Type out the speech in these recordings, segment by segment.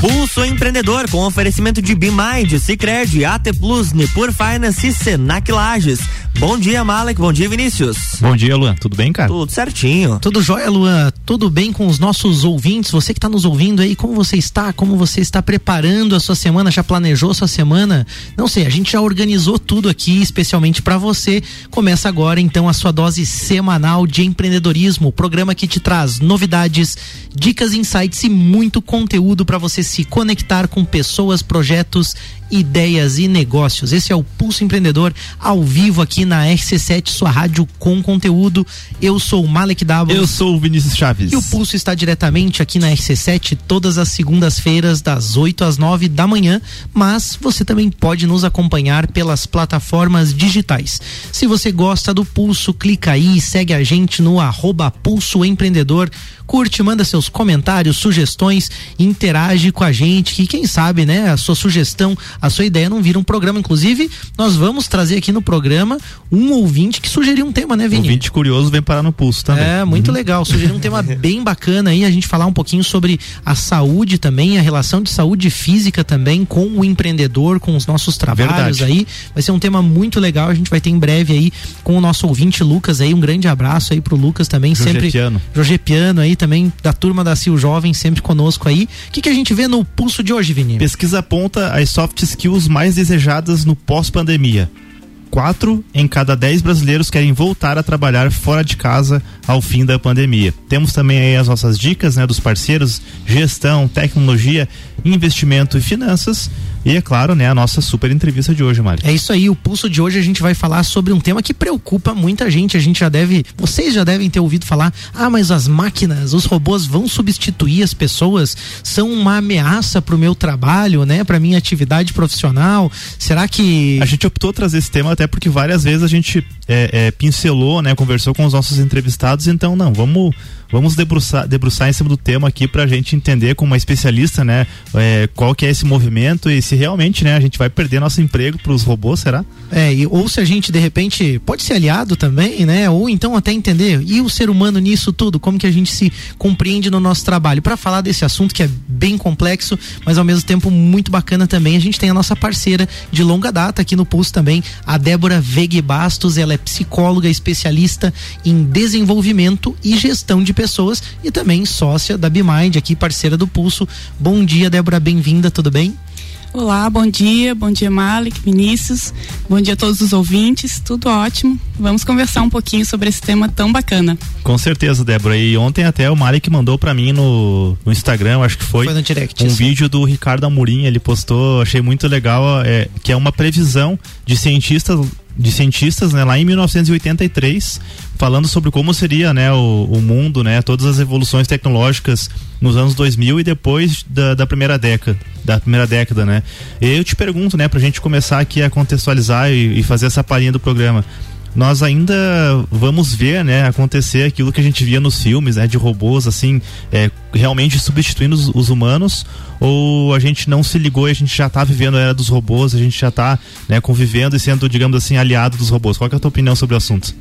Pulso Empreendedor com oferecimento de Bimind, Cicred, AT Plus, Nipur Finance e Senac Lages. Bom dia, Malek. Bom dia, Vinícius. Bom dia, Luan. Tudo bem, cara? Tudo certinho. Tudo jóia, Luan. Tudo bem com os nossos ouvintes? Você que está nos ouvindo aí, como você está? Como você está preparando a sua semana? Já planejou a sua semana? Não sei, a gente já organizou tudo aqui, especialmente para você. Começa agora, então, a sua dose semanal de empreendedorismo. O programa que te traz novidades, dicas, insights e muito conteúdo para você se conectar com pessoas, projetos ideias e negócios. Esse é o Pulso Empreendedor ao vivo aqui na RC7, sua rádio com conteúdo. Eu sou o Malek Davos. Eu sou o Vinícius Chaves. E o Pulso está diretamente aqui na RC7 todas as segundas-feiras das 8 às 9 da manhã, mas você também pode nos acompanhar pelas plataformas digitais. Se você gosta do Pulso, clica aí e segue a gente no arroba Pulso Empreendedor curte, manda seus comentários, sugestões, interage com a gente, que quem sabe, né, a sua sugestão, a sua ideia não vira um programa. Inclusive, nós vamos trazer aqui no programa um ouvinte que sugeriu um tema, né, Vini? Ouvinte curioso vem parar no pulso também. É, muito uhum. legal. Sugeriu um tema bem bacana aí, a gente falar um pouquinho sobre a saúde também, a relação de saúde física também com o empreendedor, com os nossos trabalhos Verdade. aí. Vai ser um tema muito legal, a gente vai ter em breve aí com o nosso ouvinte Lucas aí, um grande abraço aí pro Lucas também, Jorge sempre. Piano. Jorge Piano aí também da turma da Sil Jovem, sempre conosco aí. O que, que a gente vê no pulso de hoje, Vini? Pesquisa aponta as soft skills mais desejadas no pós-pandemia. Quatro em cada dez brasileiros querem voltar a trabalhar fora de casa ao fim da pandemia. Temos também aí as nossas dicas, né, dos parceiros, gestão, tecnologia, investimento e finanças e é claro, né, a nossa super entrevista de hoje, Mário. É isso aí, o pulso de hoje a gente vai falar sobre um tema que preocupa muita gente. A gente já deve, vocês já devem ter ouvido falar: "Ah, mas as máquinas, os robôs vão substituir as pessoas? São uma ameaça para o meu trabalho, né, para minha atividade profissional? Será que A gente optou trazer esse tema até porque várias vezes a gente é, é, pincelou, né, conversou com os nossos entrevistados, então não, vamos vamos debruçar, debruçar em cima do tema aqui para a gente entender como uma especialista, né, é, qual que é esse movimento e se realmente, né, a gente vai perder nosso emprego para os robôs, será? É, e, ou se a gente de repente pode ser aliado também, né, ou então até entender e o ser humano nisso tudo, como que a gente se compreende no nosso trabalho. Para falar desse assunto que é bem complexo, mas ao mesmo tempo muito bacana também, a gente tem a nossa parceira de longa data aqui no Pulso também, a Débora Vegue Bastos, ela é psicóloga especialista em desenvolvimento e gestão de pessoas e também sócia da BeMind, aqui parceira do Pulso. Bom dia, Débora, bem-vinda, tudo bem? Olá, bom dia, bom dia Malik, Vinícius, bom dia a todos os ouvintes, tudo ótimo. Vamos conversar um pouquinho sobre esse tema tão bacana. Com certeza, Débora. E ontem até o Malik mandou para mim no, no Instagram, acho que foi, foi no direct, um isso. vídeo do Ricardo Amorim, ele postou, achei muito legal, é, que é uma previsão de cientistas de cientistas né, lá em 1983 falando sobre como seria né, o, o, mundo, né, todas as evoluções tecnológicas nos anos 2000 e depois da, da, primeira década, da primeira década, né? E eu te pergunto, né, pra gente começar aqui a contextualizar e, e fazer essa palhinha do programa nós ainda vamos ver, né, acontecer aquilo que a gente via nos filmes, né, de robôs assim, é, realmente substituindo os, os, humanos, ou a gente não se ligou e a gente já está vivendo a era dos robôs, a gente já está, né, convivendo e sendo, digamos assim, aliado dos robôs. Qual é a tua opinião sobre o assunto?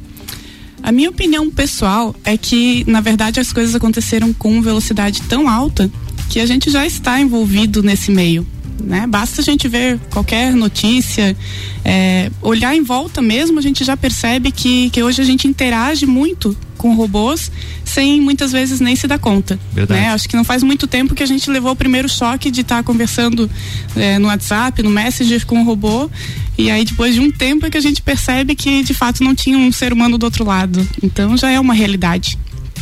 A minha opinião pessoal é que, na verdade, as coisas aconteceram com velocidade tão alta que a gente já está envolvido nesse meio né? Basta a gente ver qualquer notícia, é, olhar em volta mesmo, a gente já percebe que, que hoje a gente interage muito com robôs sem muitas vezes nem se dar conta. Verdade. Né? Acho que não faz muito tempo que a gente levou o primeiro choque de estar tá conversando é, no WhatsApp, no Messenger com o robô. E aí, depois de um tempo, é que a gente percebe que de fato não tinha um ser humano do outro lado. Então já é uma realidade.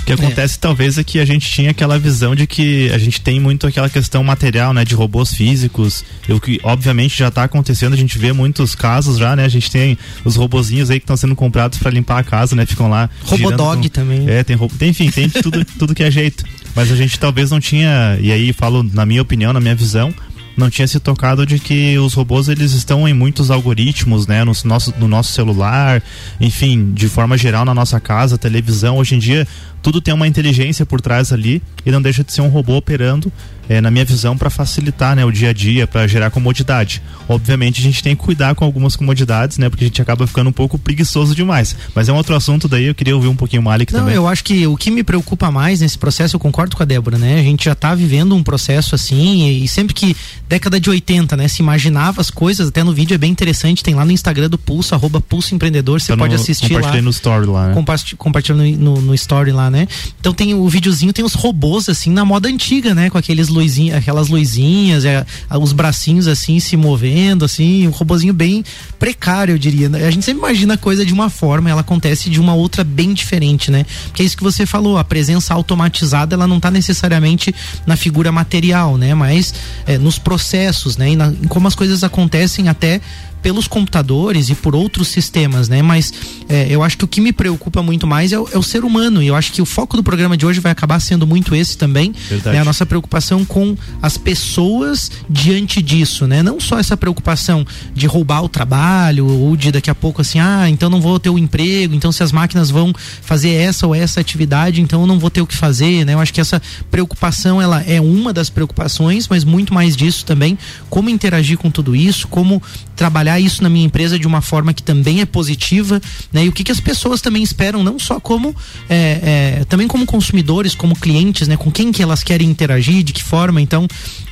O que acontece é. talvez é que a gente tinha aquela visão de que a gente tem muito aquela questão material, né, de robôs físicos, o que obviamente já está acontecendo, a gente vê muitos casos já, né? A gente tem os robozinhos aí que estão sendo comprados para limpar a casa, né? Ficam lá. Robodog com... também. É, tem, tem enfim, tem tudo, tudo que é jeito. Mas a gente talvez não tinha, e aí falo na minha opinião, na minha visão, não tinha se tocado de que os robôs eles estão em muitos algoritmos, né, no nosso, no nosso celular, enfim, de forma geral na nossa casa, televisão. Hoje em dia tudo tem uma inteligência por trás ali e não deixa de ser um robô operando é, na minha visão, para facilitar né, o dia a dia, para gerar comodidade. Obviamente, a gente tem que cuidar com algumas comodidades, né? Porque a gente acaba ficando um pouco preguiçoso demais. Mas é um outro assunto daí, eu queria ouvir um pouquinho o Malik Não, também. eu acho que o que me preocupa mais nesse processo, eu concordo com a Débora, né? A gente já está vivendo um processo assim, e, e, sempre que, década de 80, né, se imaginava as coisas, até no vídeo é bem interessante, tem lá no Instagram do Pulso, arroba Pulso Empreendedor, você tá pode no, assistir lá. no story lá, né? Compartilhando no, no, story lá, né? Então tem o videozinho, tem os robôs assim, na moda antiga, né? Com aqueles luzinhas, aquelas luzinhas, é, os bracinhos assim se movendo, assim, um robozinho bem precário, eu diria. A gente sempre imagina a coisa de uma forma, ela acontece de uma outra bem diferente, né? Que é isso que você falou, a presença automatizada, ela não está necessariamente na figura material, né? Mas é, nos processos, né? E na, em como as coisas acontecem até pelos computadores e por outros sistemas, né? Mas é, eu acho que o que me preocupa muito mais é o, é o, ser humano e eu acho que o foco do programa de hoje vai acabar sendo muito esse também, né? A nossa preocupação com as pessoas diante disso, né? Não só essa preocupação de roubar o trabalho ou de daqui a pouco assim, ah, então não vou ter o emprego, então se as máquinas vão fazer essa ou essa atividade, então eu não vou ter o que fazer, né? Eu acho que essa preocupação ela é uma das preocupações, mas muito mais disso também, como interagir com tudo isso, como trabalhar isso na minha empresa de uma forma que também é positiva, né? E o que, que as pessoas também esperam, não só como é, é, também como consumidores, como clientes, né? Com quem que elas querem interagir, de que forma. Então,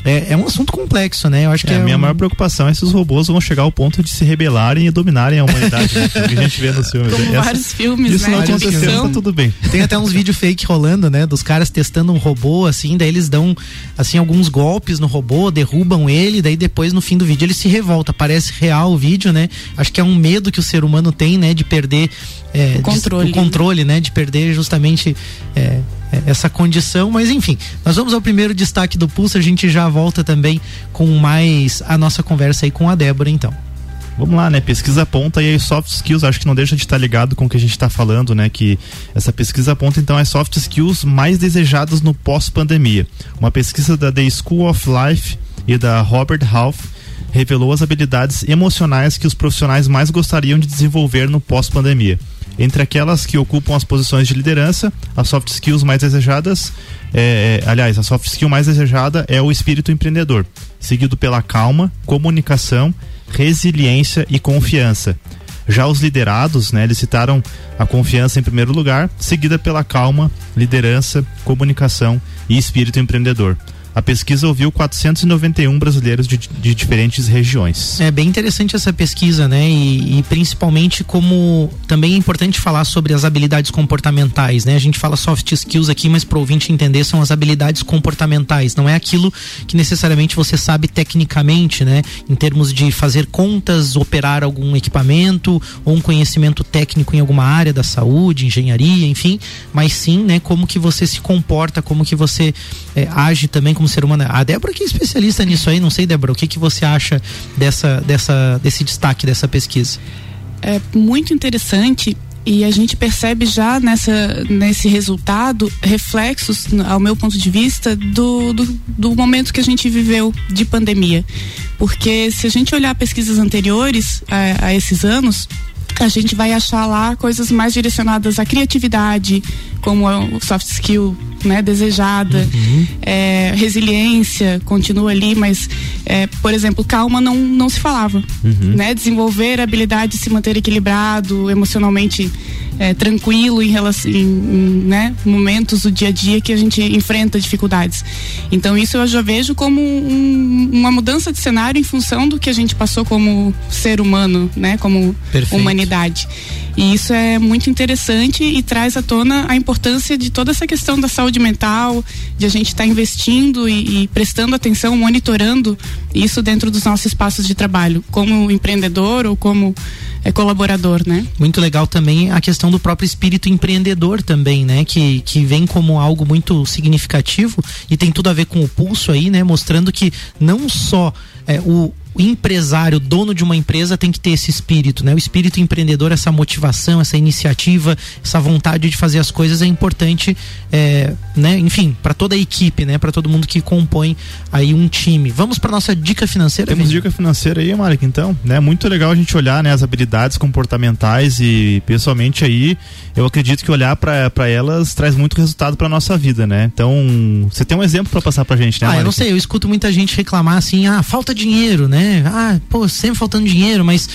é, é um assunto complexo, né? Eu acho que é, a minha um... maior preocupação é se os robôs vão chegar ao ponto de se rebelarem e dominarem a humanidade, né? que a gente vê nos filmes. Como Essa, vários filmes, isso né? não aconteceu, tá tudo bem. Tem até uns vídeos fake rolando, né? Dos caras testando um robô, assim, daí eles dão, assim, alguns golpes no robô, derrubam ele, daí depois no fim do vídeo ele se revolta. Parece real o vídeo, né? Acho que é um medo que o ser humano tem, né? De perder é, o controle, de, o controle, né? De perder justamente é, é, essa condição, mas enfim, nós vamos ao primeiro destaque do Pulso, a gente já volta também com mais a nossa conversa aí com a Débora, então. Vamos lá, né? Pesquisa aponta e aí soft skills, acho que não deixa de estar ligado com o que a gente está falando, né? Que essa pesquisa aponta então as soft skills mais desejadas no pós-pandemia. Uma pesquisa da The School of Life e da Robert Half revelou as habilidades emocionais que os profissionais mais gostariam de desenvolver no pós-pandemia. Entre aquelas que ocupam as posições de liderança, as soft skills mais desejadas, é, é, aliás, a soft skill mais desejada é o espírito empreendedor, seguido pela calma, comunicação, resiliência e confiança. Já os liderados, né, eles citaram a confiança em primeiro lugar, seguida pela calma, liderança, comunicação e espírito empreendedor. A pesquisa ouviu 491 brasileiros de, de diferentes regiões. É bem interessante essa pesquisa, né? E, e, principalmente como também é importante falar sobre as habilidades comportamentais, né? A gente fala soft skills aqui, mas para o ouvinte entender são as habilidades comportamentais. Não é aquilo que necessariamente você sabe tecnicamente, né? Em termos de fazer contas, operar algum equipamento ou um conhecimento técnico em alguma área da saúde, engenharia, enfim. Mas sim, né? Como que você se comporta, como que você é, age também como ser humano. A Débora que é especialista nisso aí, não sei, Débora, o que, que você acha dessa, dessa, desse destaque dessa pesquisa? É muito interessante e a gente percebe já nessa, nesse resultado reflexos, ao meu ponto de vista, do, do, do, momento que a gente viveu de pandemia. Porque se a gente olhar pesquisas anteriores a, a esses anos, a gente vai achar lá coisas mais direcionadas à criatividade, como o soft skill né, desejada, uhum. é, resiliência continua ali, mas, é, por exemplo, calma não, não se falava. Uhum. Né? Desenvolver a habilidade de se manter equilibrado, emocionalmente é, tranquilo em, relação, em, em né, momentos do dia a dia que a gente enfrenta dificuldades. Então isso eu já vejo como um, uma mudança de cenário em função do que a gente passou como ser humano, né, como Perfeito. humanidade. E isso é muito interessante e traz à tona a importância de toda essa questão da saúde mental, de a gente estar tá investindo e, e, prestando atenção, monitorando isso dentro dos nossos espaços de trabalho, como empreendedor ou como é, colaborador, né? Muito legal também a questão do próprio espírito empreendedor também, né? Que, que vem como algo muito significativo e tem tudo a ver com o pulso aí, né? Mostrando que não só é, o o empresário, dono de uma empresa, tem que ter esse espírito, né? O espírito empreendedor, essa motivação, essa iniciativa, essa vontade de fazer as coisas é importante, é, né? Enfim, para toda a equipe, né? Para todo mundo que compõe aí um time. Vamos para nossa dica financeira. Temos Vini? dica financeira aí, Marek. Então, né? Muito legal a gente olhar, né? As habilidades comportamentais e pessoalmente aí, eu acredito que olhar para elas traz muito resultado para nossa vida, né? Então, você tem um exemplo para passar pra gente, né? Ah, eu não sei. Eu escuto muita gente reclamar assim, ah, falta dinheiro, né? Ah, pô, sempre faltando dinheiro, mas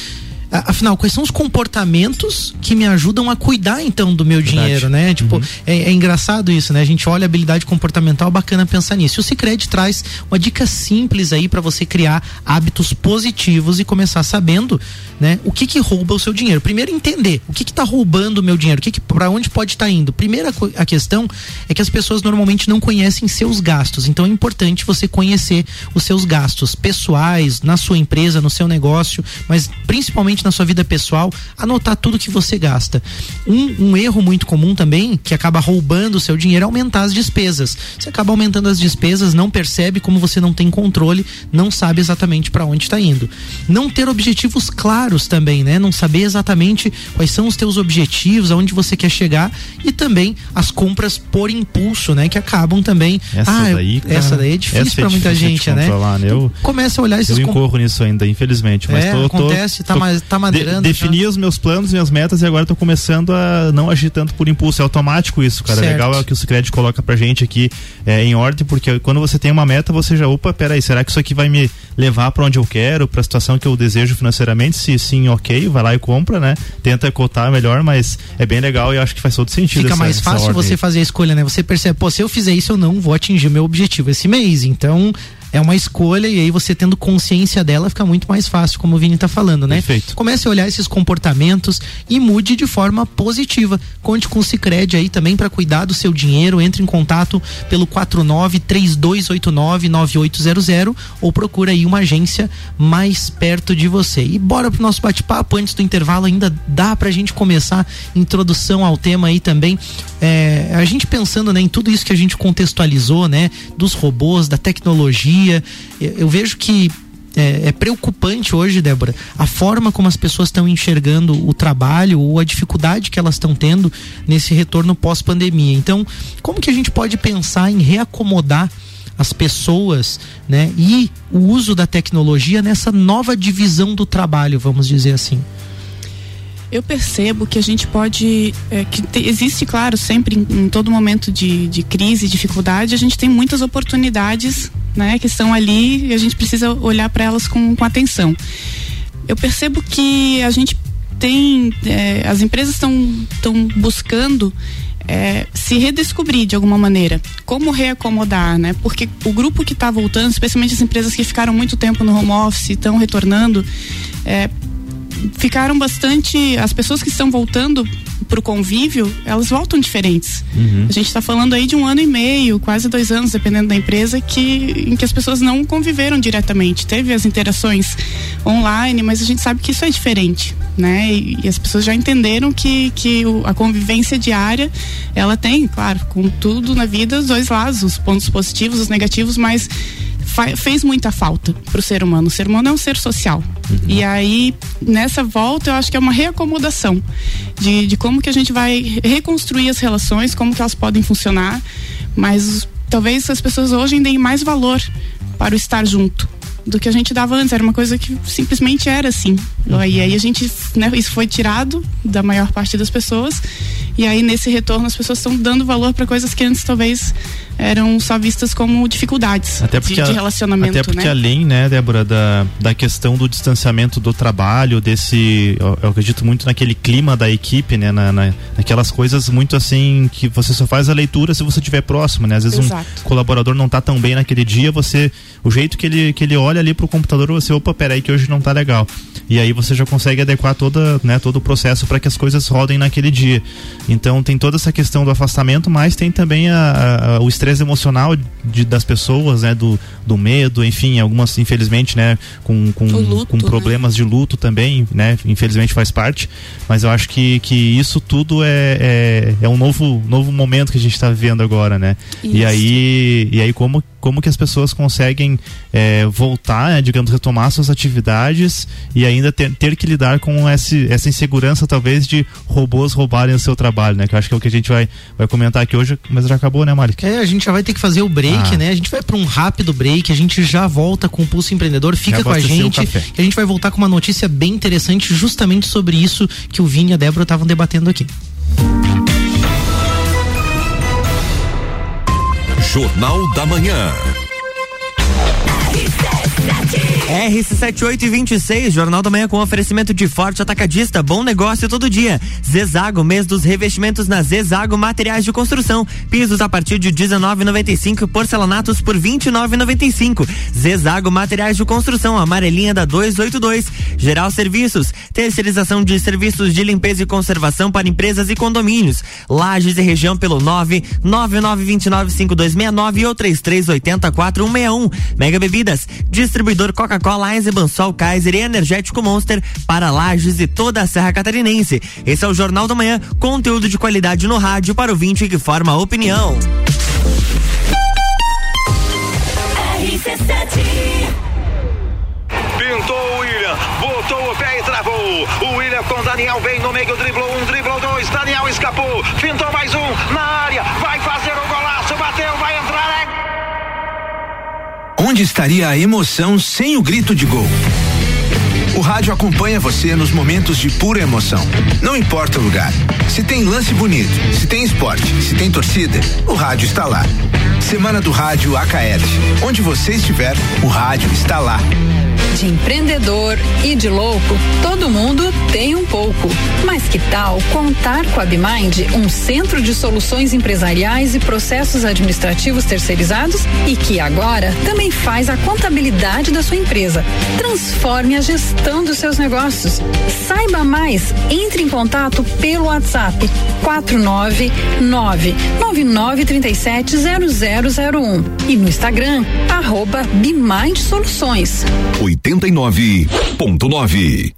afinal, quais são os comportamentos que me ajudam a cuidar então do meu Verdade. dinheiro, né? Tipo, uhum. é, é, engraçado isso, né? A gente olha a habilidade comportamental, bacana pensar nisso. E o Cicred traz uma dica simples aí para você criar hábitos positivos e começar sabendo, né? O que que rouba o seu dinheiro. Primeiro entender o que que tá roubando o meu dinheiro, o que que para onde pode estar tá indo. Primeira a questão é que as pessoas normalmente não conhecem seus gastos. Então é importante você conhecer os seus gastos pessoais, na sua empresa, no seu negócio, mas principalmente na sua vida pessoal, anotar tudo que você gasta. Um, um erro muito comum também, que acaba roubando o seu dinheiro, é aumentar as despesas. Você acaba aumentando as despesas, não percebe como você não tem controle, não sabe exatamente para onde está indo. Não ter objetivos claros também, né? Não saber exatamente quais são os teus objetivos, aonde você quer chegar e também as compras por impulso, né? Que acabam também. Essa ah, daí, cara, essa daí é difícil para muita gente, né? né? Eu, começa a olhar esses Eu incorro comp... nisso ainda, infelizmente, mas é, tô, acontece, tô, tá tô, mais tá maneirando. De, defini os meus planos, minhas metas e agora estou começando a não agir tanto por impulso. É automático isso, cara. Certo. Legal é o que o Sicredi coloca pra gente aqui é, em ordem, porque quando você tem uma meta, você já, opa, peraí, será que isso aqui vai me levar para onde eu quero, para a situação que eu desejo financeiramente? Se sim, ok, vai lá e compra, né? Tenta cotar melhor, mas é bem legal e acho que faz todo sentido. Fica essa, mais fácil você fazer a escolha, né? Você percebe, pô, se eu fizer isso, eu não vou atingir o meu objetivo esse mês. Então, é uma escolha e aí você tendo consciência dela fica muito mais fácil, como o Vini está falando, né? Perfeito. Comece a olhar esses comportamentos e mude de forma positiva. Conte com o Cicred aí também para cuidar do seu dinheiro. Entre em contato pelo 49 3289 9800 ou procura aí uma agência mais perto de você. E bora pro nosso bate-papo antes do intervalo ainda dá pra gente começar introdução ao tema aí também. É, a gente pensando né, em tudo isso que a gente contextualizou, né? Dos robôs, da tecnologia dia. Eu vejo que é, é, preocupante hoje, Débora, a forma como as pessoas estão enxergando o trabalho ou a dificuldade que elas estão tendo nesse retorno pós-pandemia. Então, como que a gente pode pensar em reacomodar as pessoas, né, e o uso da tecnologia nessa nova divisão do trabalho, vamos dizer assim? Eu percebo que a gente pode. É, que te, existe, claro, sempre em, em, todo momento de, de crise, dificuldade, a gente tem muitas oportunidades né, que estão ali e a gente precisa olhar para elas com, com atenção. Eu percebo que a gente tem. É, as empresas estão buscando. É, se redescobrir de alguma maneira, como reacomodar, né? Porque o grupo que está voltando, especialmente as empresas que ficaram muito tempo no home office, estão retornando, é, ficaram bastante. As pessoas que estão voltando para o convívio, elas voltam diferentes. Uhum. A gente está falando aí de um ano e meio, quase dois anos, dependendo da empresa, que, em que as pessoas não conviveram diretamente. Teve as interações online, mas a gente sabe que isso é diferente, né? E, e as pessoas já entenderam que, que o, a convivência diária, ela tem, claro, com tudo na vida, os dois lados, os pontos positivos, os negativos, mas fez muita falta para o ser humano. O ser humano é um ser social. Uhum. E aí, nessa volta, eu acho que é uma reacomodação de, de como que a gente vai reconstruir as relações, como que elas podem funcionar. Mas talvez as pessoas hoje deem mais valor para o estar junto do que a gente dava antes. Era uma coisa que simplesmente era assim. Uhum. E aí a gente, né, isso foi tirado da maior parte das pessoas. E aí nesse retorno as pessoas estão dando valor para coisas que antes talvez eram só vistas como dificuldades até porque de, de relacionamento. Até porque né? além, né, Débora, da, da questão do distanciamento do trabalho, desse. Eu, eu acredito muito naquele clima da equipe, né? Na, na, naquelas coisas muito assim que você só faz a leitura se você estiver próximo, né? Às vezes Exato. um colaborador não está tão bem naquele dia, você. O jeito que ele, que ele olha ali pro computador, você, opa, peraí que hoje não está legal. E aí você já consegue adequar toda, né, todo o processo para que as coisas rodem naquele dia. Então tem toda essa questão do afastamento, mas tem também a, a, o estresse emocional de, das pessoas, né? Do, do medo, enfim, algumas, infelizmente, né? Com, com, luto, com né? problemas né? de luto também, né? Infelizmente faz parte. Mas eu acho que, que isso tudo é, é, é um novo, novo momento que a gente está vivendo agora, né? Isso. E aí, e aí como como que as pessoas conseguem é, voltar, né, digamos, retomar suas atividades e ainda ter, ter que lidar com esse, essa insegurança, talvez, de robôs roubarem o seu trabalho, né? Que eu acho que é o que a gente vai, vai comentar aqui hoje, mas já acabou, né, Malik? É, a gente já vai ter que fazer o break, ah. né? A gente vai para um rápido break, a gente já volta com o Pulso Empreendedor, fica com a gente, que a gente vai voltar com uma notícia bem interessante justamente sobre isso que o Vini e a Débora estavam debatendo aqui. Jornal da Manhã. RC7826, Jornal da Manhã com oferecimento de forte atacadista, bom negócio todo dia. Zezago, mês dos revestimentos na Zezago Materiais de Construção. Pisos a partir de 19,95, porcelanatos por 29,95. Zezago Materiais de Construção, amarelinha da 282. Geral Serviços, terceirização de serviços de limpeza e conservação para empresas e condomínios. Lages e região pelo 999295269 ou 33804161. Mega Bebidas, distribuidor Coca Coca-Cola, Eisenbahn, Sol Kaiser e Energético Monster para Lages e toda a Serra Catarinense. Esse é o Jornal da Manhã, conteúdo de qualidade no rádio para o vinte que forma opinião. Pintou o William, botou o pé e travou. O William com Daniel vem no meio, driblou um, driblou dois. Daniel escapou, pintou mais um na área, vai fazer o golaço, bateu, vai entrar. É Onde estaria a emoção sem o grito de gol? O rádio acompanha você nos momentos de pura emoção. Não importa o lugar. Se tem lance bonito, se tem esporte, se tem torcida, o rádio está lá. Semana do Rádio AKL. Onde você estiver, o rádio está lá. De empreendedor e de louco, todo mundo tem um pouco. Mas que tal contar com a Bimind, um centro de soluções empresariais e processos administrativos terceirizados e que agora também faz a contabilidade da sua empresa. Transforme a gestão dos seus negócios. Saiba mais, entre em contato pelo WhatsApp 499 99370001 e no Instagram arroba Bimind Soluções. 89.9.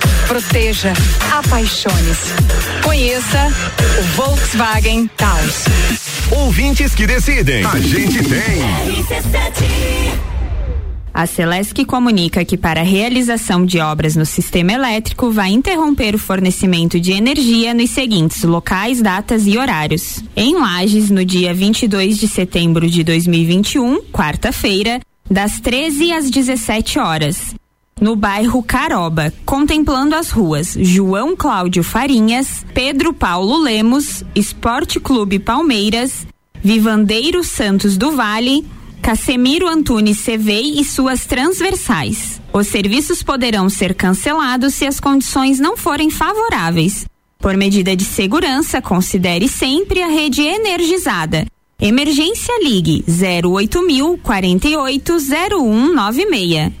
proteja, apaixone-se. Conheça o Volkswagen Taos. Ouvintes que decidem. A gente tem. A Celesc comunica que para a realização de obras no sistema elétrico vai interromper o fornecimento de energia nos seguintes locais, datas e horários. Em Lages, no dia 22 de setembro de 2021, quarta-feira, das 13 às 17 horas no bairro Caroba, contemplando as ruas João Cláudio Farinhas, Pedro Paulo Lemos, Esporte Clube Palmeiras, Vivandeiro Santos do Vale, Casemiro Antunes Cevei e suas transversais. Os serviços poderão ser cancelados se as condições não forem favoráveis. Por medida de segurança, considere sempre a rede energizada. Emergência Ligue 08000 48 0196.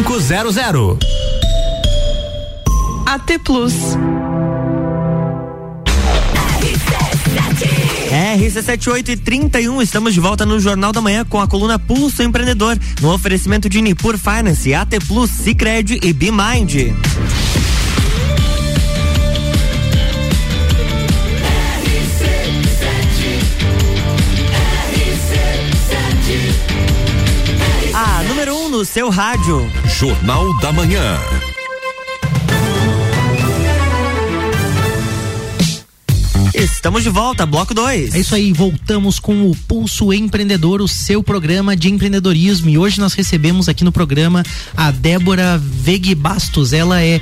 4500. AT Plus. RC78 e 31, estamos de volta no Jornal da Manhã com a coluna Pulso Empreendedor, no oferecimento de Nipur Finance, AT Plus, Cicred e BeMind. Número 1 um no seu rádio. Jornal da Manhã. Estamos de volta, bloco 2. É isso aí, voltamos com o Pulso Empreendedor, o seu programa de empreendedorismo. E hoje nós recebemos aqui no programa a Débora Veg Bastos. Ela é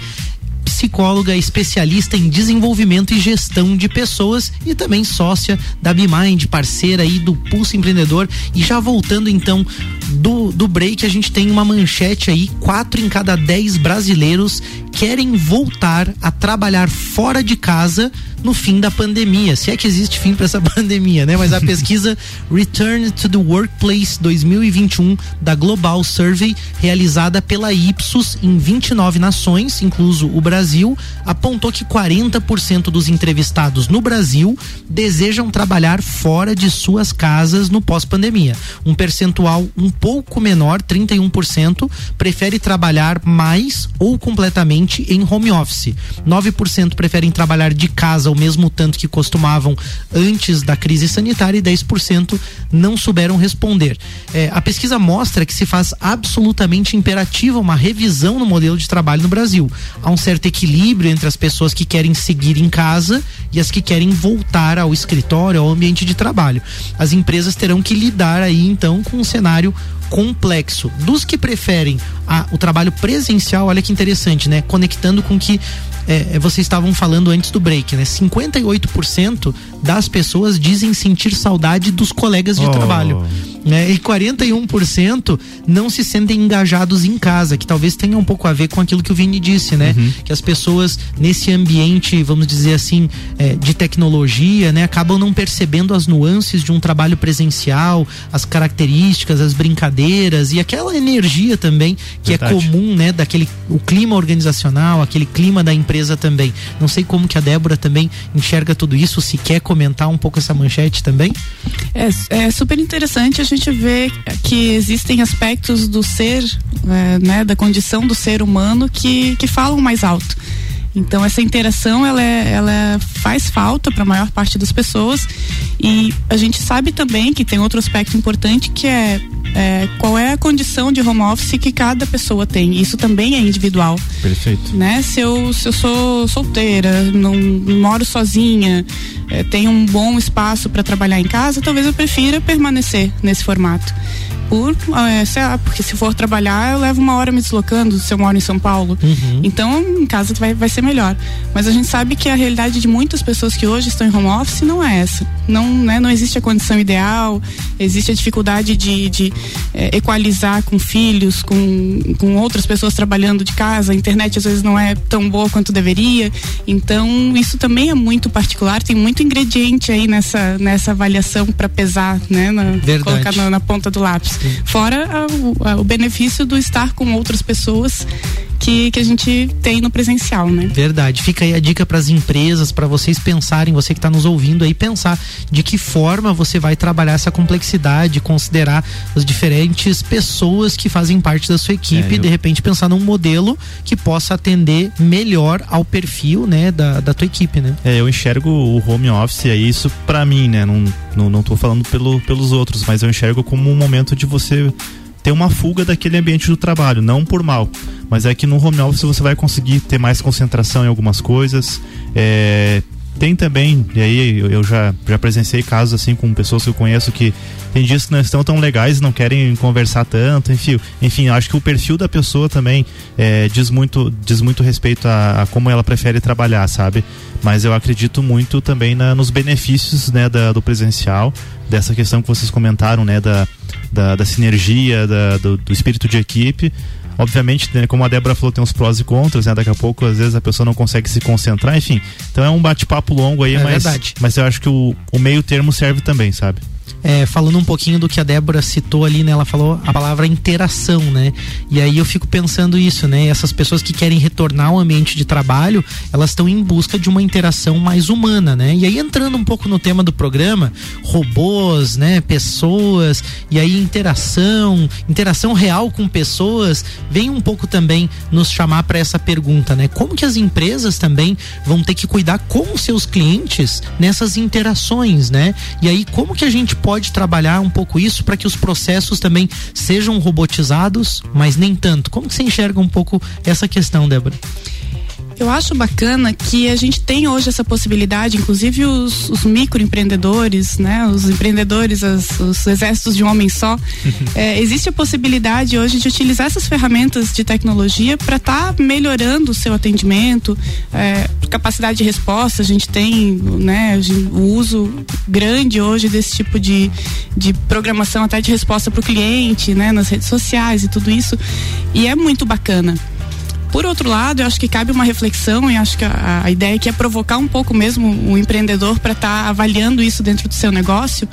psicóloga especialista em desenvolvimento e gestão de pessoas e também sócia da BeMind, parceira aí do Pulso Empreendedor. E já voltando então do, do break, a gente tem uma manchete aí: quatro em cada dez brasileiros querem voltar a trabalhar fora de casa no fim da pandemia. Se é que existe fim para essa pandemia, né? Mas a pesquisa Return to the Workplace 2021 da Global Survey, realizada pela Ipsos em 29 nações, incluso o Brasil, apontou que 40% dos entrevistados no Brasil desejam trabalhar fora de suas casas no pós-pandemia. Um percentual um pouco menor, 31%, prefere trabalhar mais ou completamente em home office. 9% preferem trabalhar de casa o mesmo tanto que costumavam antes da crise sanitária e 10% não souberam responder. É, a pesquisa mostra que se faz absolutamente imperativa uma revisão no modelo de trabalho no Brasil. Há um certo equilíbrio entre as pessoas que querem seguir em casa e as que querem voltar ao escritório, ao ambiente de trabalho. As empresas terão que lidar aí então com um cenário complexo. Dos que preferem a, o trabalho presencial, olha que interessante, né? Conectando com que é, vocês estavam falando antes do break, né? 58% das pessoas dizem sentir saudade dos colegas de Oh. trabalho. Né? E 41% não se sentem engajados em casa, que talvez tenha um pouco a ver com aquilo que o Vini disse, né? Que as pessoas nesse ambiente, vamos dizer assim, é, de tecnologia, né, acabam não percebendo as nuances de um trabalho presencial, as características, as brincadeiras e aquela energia também que Verdade. é comum, né, daquele o clima organizacional, aquele clima da empresa também. Não sei como que a Débora também enxerga tudo isso, se quer comentar um pouco essa manchete também. É, é super interessante a gente ver que existem aspectos do ser, é, né, da condição do ser humano que, que falam mais alto. Então essa interação ela, é- ela faz falta para a maior parte das pessoas e a gente sabe também que tem outro aspecto importante que é, é, qual é a condição de home office que cada pessoa tem. Isso também é individual Perfeito. né? Se eu, se eu sou solteira, não moro sozinha, eh, tenho um bom espaço para trabalhar em casa, talvez eu prefira permanecer nesse formato. Por, eh, sei lá, porque se for trabalhar, eu levo uma hora me deslocando se eu moro em São Paulo. Então, em casa vai, vai ser melhor. Mas a gente sabe que a realidade de muitas pessoas que hoje estão em home office não é essa. Não, né, não existe a condição ideal, existe a dificuldade de, de eh, equalizar com filhos, com, com outras pessoas trabalhando de casa. A internet às vezes não é tão boa quanto deveria. Então, isso também é muito particular. Tem muito ingrediente aí nessa, nessa avaliação para pesar, né? Na, colocar na, na ponta do lápis. Fora a- o, a- o benefício do estar com outras pessoas que, que a gente tem no presencial, né? Verdade. Fica aí a dica para as empresas, para vocês pensarem, você que está nos ouvindo aí, pensar de que forma você vai trabalhar essa complexidade, considerar as diferentes pessoas que fazem parte da sua equipe É, e eu- de repente pensar num modelo que possa atender melhor ao perfil, né, da, da tua equipe, né? É, eu enxergo o home office aí, isso pra mim, né? Não, não, não tô falando pelo, pelos outros, mas eu enxergo como um momento de você ter uma fuga daquele ambiente do trabalho, não por mal. Mas é que no home office você vai conseguir ter mais concentração em algumas coisas, é, tem também, e aí eu, já, já presenciei casos assim com pessoas que eu conheço que tem dias que não estão tão legais, não querem conversar tanto, enfim, enfim, acho que o perfil da pessoa também é, diz muito diz muito respeito a, a, como ela prefere trabalhar, sabe? Mas eu acredito muito também na, nos benefícios né, da, do presencial, dessa questão que vocês comentaram, né, da, da, da sinergia, da, do, do espírito de equipe obviamente, né, como a Débora falou, tem uns prós e contras, né? Daqui a pouco, às vezes, a pessoa não consegue se concentrar, enfim. Então é um bate-papo longo aí, é mas, verdade. mas eu acho que o, o meio termo serve também, sabe? É, falando um pouquinho do que a Débora citou ali, né? Ela falou a palavra interação, né? E aí eu fico pensando isso, né? Essas pessoas que querem retornar ao ambiente de trabalho, elas estão em busca de uma interação mais humana, né? E aí entrando um pouco no tema do programa, robôs, né? Pessoas, e aí interação, interação real com pessoas, vem um pouco também nos chamar para essa pergunta, né? Como que as empresas também vão ter que cuidar com os seus clientes nessas interações, né? E aí como que a gente pode pode trabalhar um pouco isso para que os processos também sejam robotizados, mas nem tanto. Como que você enxerga um pouco essa questão, Débora? Eu acho bacana que a gente tem hoje essa possibilidade, inclusive os, os microempreendedores, né, os empreendedores, as, os exércitos de um homem só. é, existe a possibilidade hoje de utilizar essas ferramentas de tecnologia para estar tá melhorando o seu atendimento, é, capacidade de resposta. A gente tem né, o uso grande hoje desse tipo de, de programação até de resposta para o cliente, né, nas redes sociais e tudo isso. E é muito bacana. Por outro lado, eu acho que cabe uma reflexão e acho que a, a ideia aqui é provocar um pouco mesmo o empreendedor para estar tá avaliando isso dentro do seu negócio,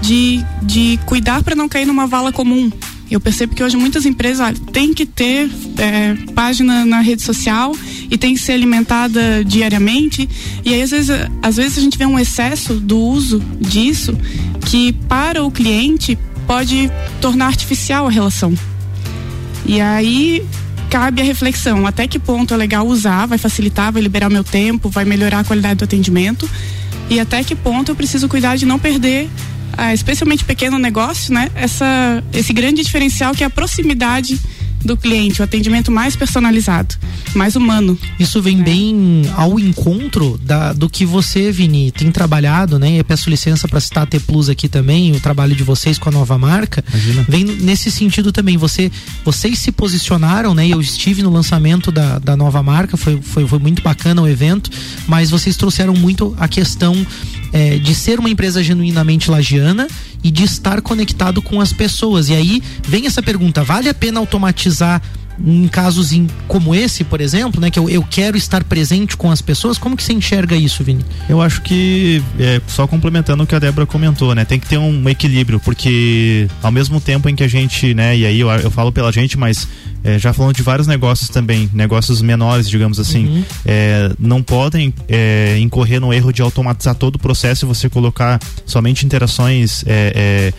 de, de cuidar para não cair numa vala comum. Eu percebo que hoje muitas empresas olha, têm que ter é, página na rede social e tem que ser alimentada diariamente. E aí, às vezes, às vezes a gente vê um excesso do uso disso que, para o cliente, pode tornar artificial a relação. E aí cabe a reflexão, até que ponto é legal usar, vai facilitar, vai liberar meu tempo, vai melhorar a qualidade do atendimento e até que ponto eu preciso cuidar de não perder ah, especialmente pequeno negócio, né? Essa, esse grande diferencial que é a proximidade do cliente, o atendimento mais personalizado, mais humano. Isso vem né? bem ao encontro da, do que você, Vini, tem trabalhado, né? Eu peço licença para citar a T Plus aqui também, o trabalho de vocês com a nova marca. Imagina. Vem nesse sentido também. Você, vocês se posicionaram, né? Eu estive no lançamento da, da nova marca, foi, foi, foi muito bacana o evento, mas vocês trouxeram muito a questão é, de ser uma empresa genuinamente lagiana e de estar conectado com as pessoas. E aí vem essa pergunta: vale a pena automatizar em casos em, como esse, por exemplo, né, que eu, eu quero estar presente com as pessoas, como que você enxerga isso, Vini? Eu acho que, é, só complementando o que a Débora comentou, né, tem que ter um equilíbrio, porque ao mesmo tempo em que a gente, né, e aí eu, eu falo pela gente, mas é, já falando de vários negócios também, negócios menores, digamos assim, uhum. é, não podem é, incorrer no erro de automatizar todo o processo e você colocar somente interações é, é,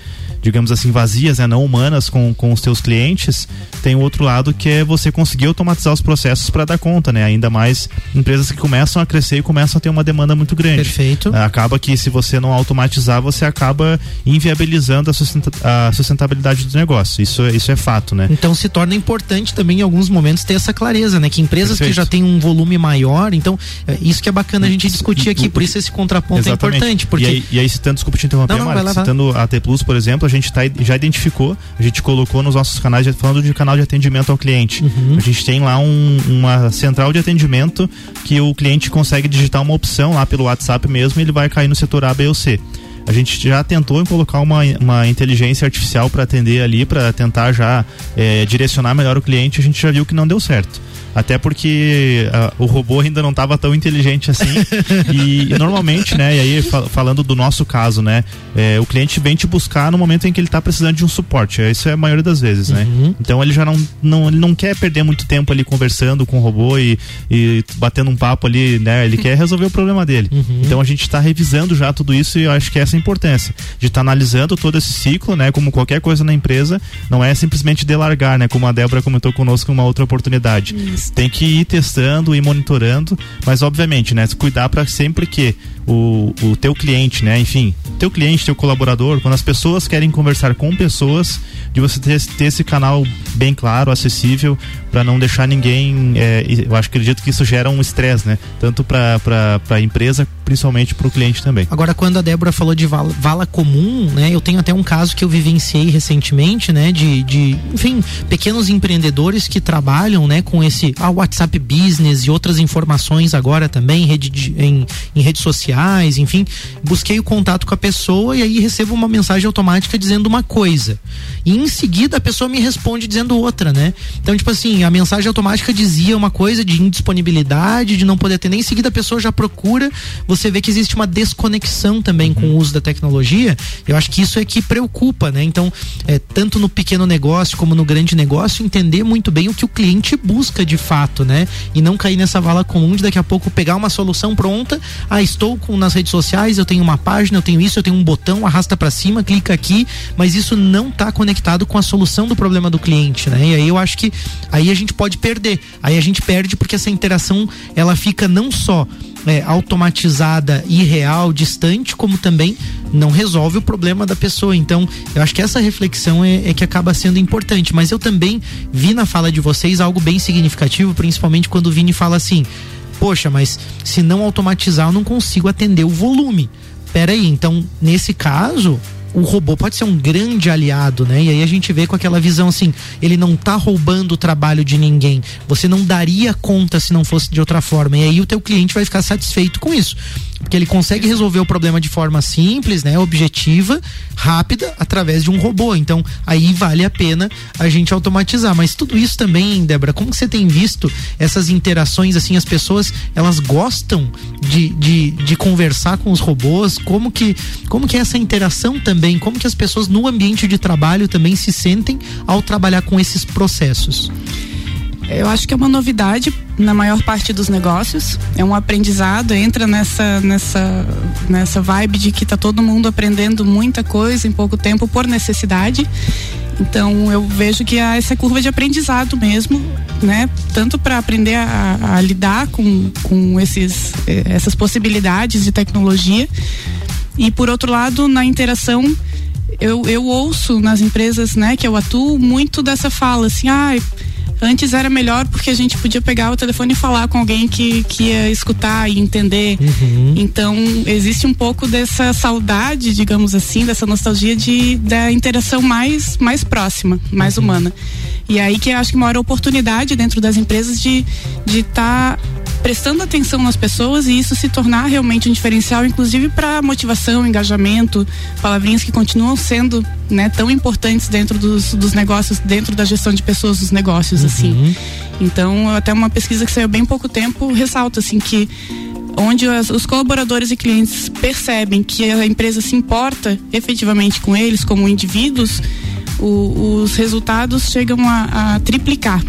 digamos assim, vazias, né, não humanas com, com os teus clientes, tem o outro lado que é você conseguir automatizar os processos para dar conta, né? Ainda mais empresas que começam a crescer e começam a ter uma demanda muito grande. Perfeito. Acaba que se você não automatizar, você acaba inviabilizando a, sustenta a sustentabilidade do negócio. Isso, isso é fato, né? Então se torna importante também em alguns momentos ter essa clareza, né? Que empresas Perfeito. que já têm um volume maior, então é isso que é bacana a gente discutir aqui, por isso esse contraponto Exatamente. é importante. Porque... E aí, e aí citando, desculpa te interromper, não, não, Marcos, citando a T Plus, por exemplo, a gente tá, já identificou, a gente colocou nos nossos canais, falando de canal de atendimento ao cliente. Uhum. A gente tem lá um, uma central de atendimento que o cliente consegue digitar uma opção lá pelo WhatsApp mesmo e ele vai cair no setor A, B ou C. A gente já tentou colocar uma, uma inteligência artificial para atender ali, para tentar já é, direcionar melhor o cliente. A gente já viu que não deu certo. Até porque uh, o robô ainda não estava tão inteligente assim. e, e, normalmente, né? E aí, fal falando do nosso caso, né? É, o cliente vem te buscar no momento em que ele está precisando de um suporte. Isso é a maioria das vezes, né? Uhum. Então ele já não, não, ele não quer perder muito tempo ali conversando com o robô e, e batendo um papo ali, né? Ele quer resolver o problema dele. Uhum. Então a gente está revisando já tudo isso e eu acho que é essa importância de estar tá analisando todo esse ciclo, né? Como qualquer coisa na empresa, não é simplesmente delargar, né? Como a Débora comentou conosco uma outra oportunidade. Isso tem que ir testando e monitorando, mas obviamente, né, cuidar para sempre que o, o teu cliente, né, enfim, teu cliente, teu colaborador, quando as pessoas querem conversar com pessoas, de você ter, ter esse canal bem claro, acessível, para não deixar ninguém. É, eu acho que acredito que isso gera um estresse, né? Tanto para a empresa, principalmente para o cliente também. Agora, quando a Débora falou de vala, vala, comum, né? Eu tenho até um caso que eu vivenciei recentemente, né? De, de enfim, pequenos empreendedores que trabalham, né? Com esse ah, WhatsApp Business e outras informações agora também rede, em, em redes sociais, enfim. Busquei o contato com a pessoa e aí recebo uma mensagem automática dizendo uma coisa. E em seguida a pessoa me responde dizendo outra, né? Então, tipo assim, a mensagem automática dizia uma coisa de indisponibilidade, de não poder atender, em seguida a pessoa já procura, você vê que existe uma desconexão também com o uso da tecnologia. Eu acho que isso é que preocupa, né? Então, é, tanto no pequeno negócio como no grande negócio, entender muito bem o que o cliente busca de fato, né? E não cair nessa vala comum de daqui a pouco pegar uma solução pronta. Ah, estou com nas redes sociais, eu tenho uma página, eu tenho isso, eu tenho um botão, arrasta para cima, clica aqui, mas isso não está conectado com a solução do problema do cliente, né? E aí eu acho que aí a gente pode perder. Aí a gente perde porque essa interação ela fica não só é, automatizada e real, distante, como também não resolve o problema da pessoa. Então, eu acho que essa reflexão é, é, que acaba sendo importante. Mas eu também vi na fala de vocês algo bem significativo, principalmente quando o Vini fala assim: Poxa, mas se não automatizar, eu não consigo atender o volume. Peraí, então, nesse caso, o robô pode ser um grande aliado, né? E aí a gente vê com aquela visão assim, ele não tá roubando o trabalho de ninguém. Você não daria conta se não fosse de outra forma. E aí o teu cliente vai ficar satisfeito com isso. Porque ele consegue resolver o problema de forma simples, né, objetiva, rápida, através de um robô. Então, aí vale a pena a gente automatizar. Mas tudo isso também, Débora, como você tem visto essas interações, assim, as pessoas, elas gostam de, de, de conversar com os robôs? Como que, como que é essa interação também também como que as pessoas no ambiente de trabalho também se sentem ao trabalhar com esses processos. Eu acho que é uma novidade na maior parte dos negócios. É um aprendizado, entra nessa nessa nessa vibe de que está todo mundo aprendendo muita coisa em pouco tempo por necessidade. Então eu vejo que há essa curva de aprendizado mesmo, né? Tanto para aprender a, a, lidar com, com esses, eh, essas possibilidades de tecnologia, e por outro lado, na interação, eu, eu ouço nas empresas né, que eu atuo muito dessa fala, assim, ah, antes era melhor porque a gente podia pegar o telefone e falar com alguém que, que ia escutar e entender. Uhum. Então, existe um pouco dessa saudade, digamos assim, dessa nostalgia de, da interação mais, mais próxima, mais uhum. humana. E aí que eu acho que maior oportunidade dentro das empresas de estar de tá prestando atenção nas pessoas e isso se tornar realmente um diferencial, inclusive para motivação, engajamento, palavrinhas que continuam sendo né, tão importantes dentro dos, dos negócios, dentro da gestão de pessoas dos negócios, assim. uhum. Então, até uma pesquisa que saiu bem pouco tempo ressalta assim que onde as, os colaboradores e clientes percebem que a empresa se importa efetivamente com eles como indivíduos, o, os resultados chegam a, a triplicar.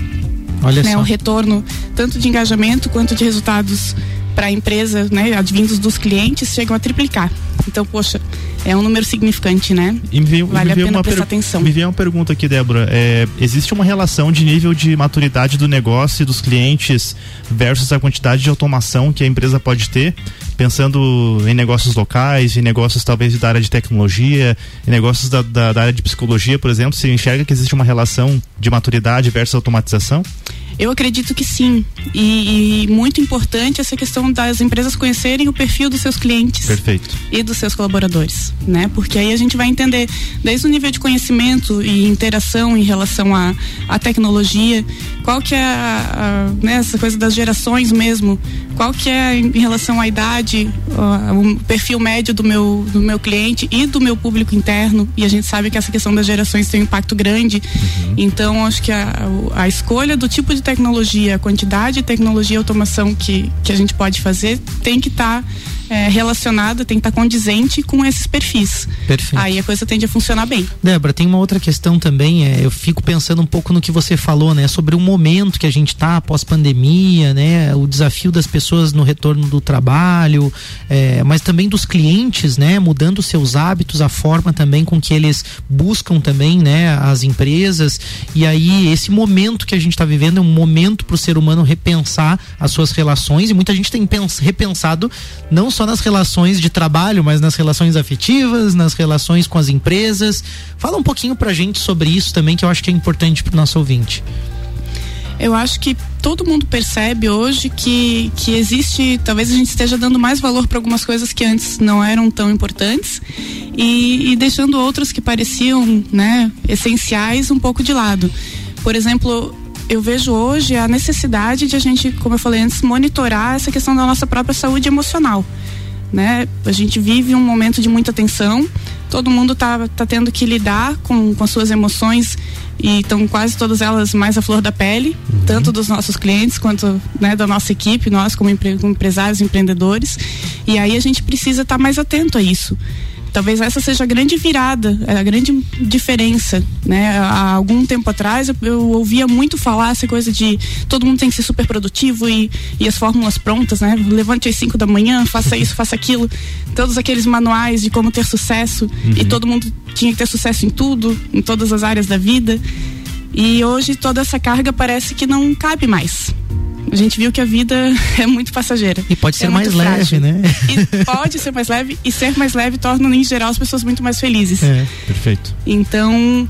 Olha né, só. O retorno tanto de engajamento quanto de resultados para a empresa, né, advindos dos clientes, chegam a triplicar. Então, poxa, é um número significante, né? E me veio, vale me veio a pena prestar atenção. Me veio uma pergunta aqui, Débora. É, existe uma relação de nível de maturidade do negócio e dos clientes versus a quantidade de automação que a empresa pode ter? Pensando em negócios locais, em negócios talvez da área de tecnologia, em negócios da, da, da área de psicologia, por exemplo, você enxerga que existe uma relação de maturidade versus automatização? Eu acredito que sim. E, e, muito importante essa questão das empresas conhecerem o perfil dos seus clientes. Perfeito. E dos seus colaboradores, né? Porque aí a gente vai entender desde o nível de conhecimento e interação em relação à, à tecnologia, qual que é a, a, né, essa coisa das gerações mesmo, qual que é em relação à idade, o perfil médio do meu, do meu cliente e do meu público interno. E a gente sabe que essa questão das gerações tem um impacto grande. Uhum. Então, acho que a, a escolha do tipo de tecnologia, a quantidade de tecnologia e automação que, que a gente pode fazer tem que estar tá, é, relacionada, tem que estar tá condizente com esses perfis. Perfeito. Aí a coisa tende a funcionar bem. Débora, tem uma outra questão também, é, eu fico pensando um pouco no que você falou, né? Sobre o momento que a gente está após pandemia, né? O desafio das pessoas no retorno do trabalho, é, mas também dos clientes, né? Mudando seus hábitos, a forma também com que eles buscam também, né? As empresas. E aí, esse momento que a gente está vivendo é um momento para o ser humano repensar as suas relações e muita gente tem repensado não só nas relações de trabalho, mas nas relações afetivas, nas relações com as empresas. Fala um pouquinho pra gente sobre isso também, que eu acho que é importante pro nosso ouvinte. Eu acho que todo mundo percebe hoje que, que existe, talvez a gente esteja dando mais valor para algumas coisas que antes não eram tão importantes e, e deixando outras que pareciam né, essenciais um pouco de lado. Por exemplo, eu vejo hoje a necessidade de a gente, como eu falei antes, monitorar essa questão da nossa própria saúde emocional. Né? A gente vive um momento de muita tensão, todo mundo está tá tendo que lidar com, com as suas emoções e estão quase todas elas mais à flor da pele, uhum. tanto dos nossos clientes quanto né, da nossa equipe, nós como, empre, como empresários, empreendedores. E aí a gente precisa estar tá mais atento a isso. Talvez essa seja a grande virada, a grande diferença, né? Há algum tempo atrás eu, eu, ouvia muito falar essa coisa de todo mundo tem que ser super produtivo e, e as fórmulas prontas, né? Levante às 5 da manhã, faça isso, faça aquilo. Todos aqueles manuais de como ter sucesso uhum. e todo mundo tinha que ter sucesso em tudo, em todas as áreas da vida. E hoje toda essa carga parece que não cabe mais. A gente viu que a vida é muito passageira. E pode ser é mais leve, né? E pode ser mais leve e ser mais leve torna, em geral, as pessoas muito mais felizes. É, perfeito. Então,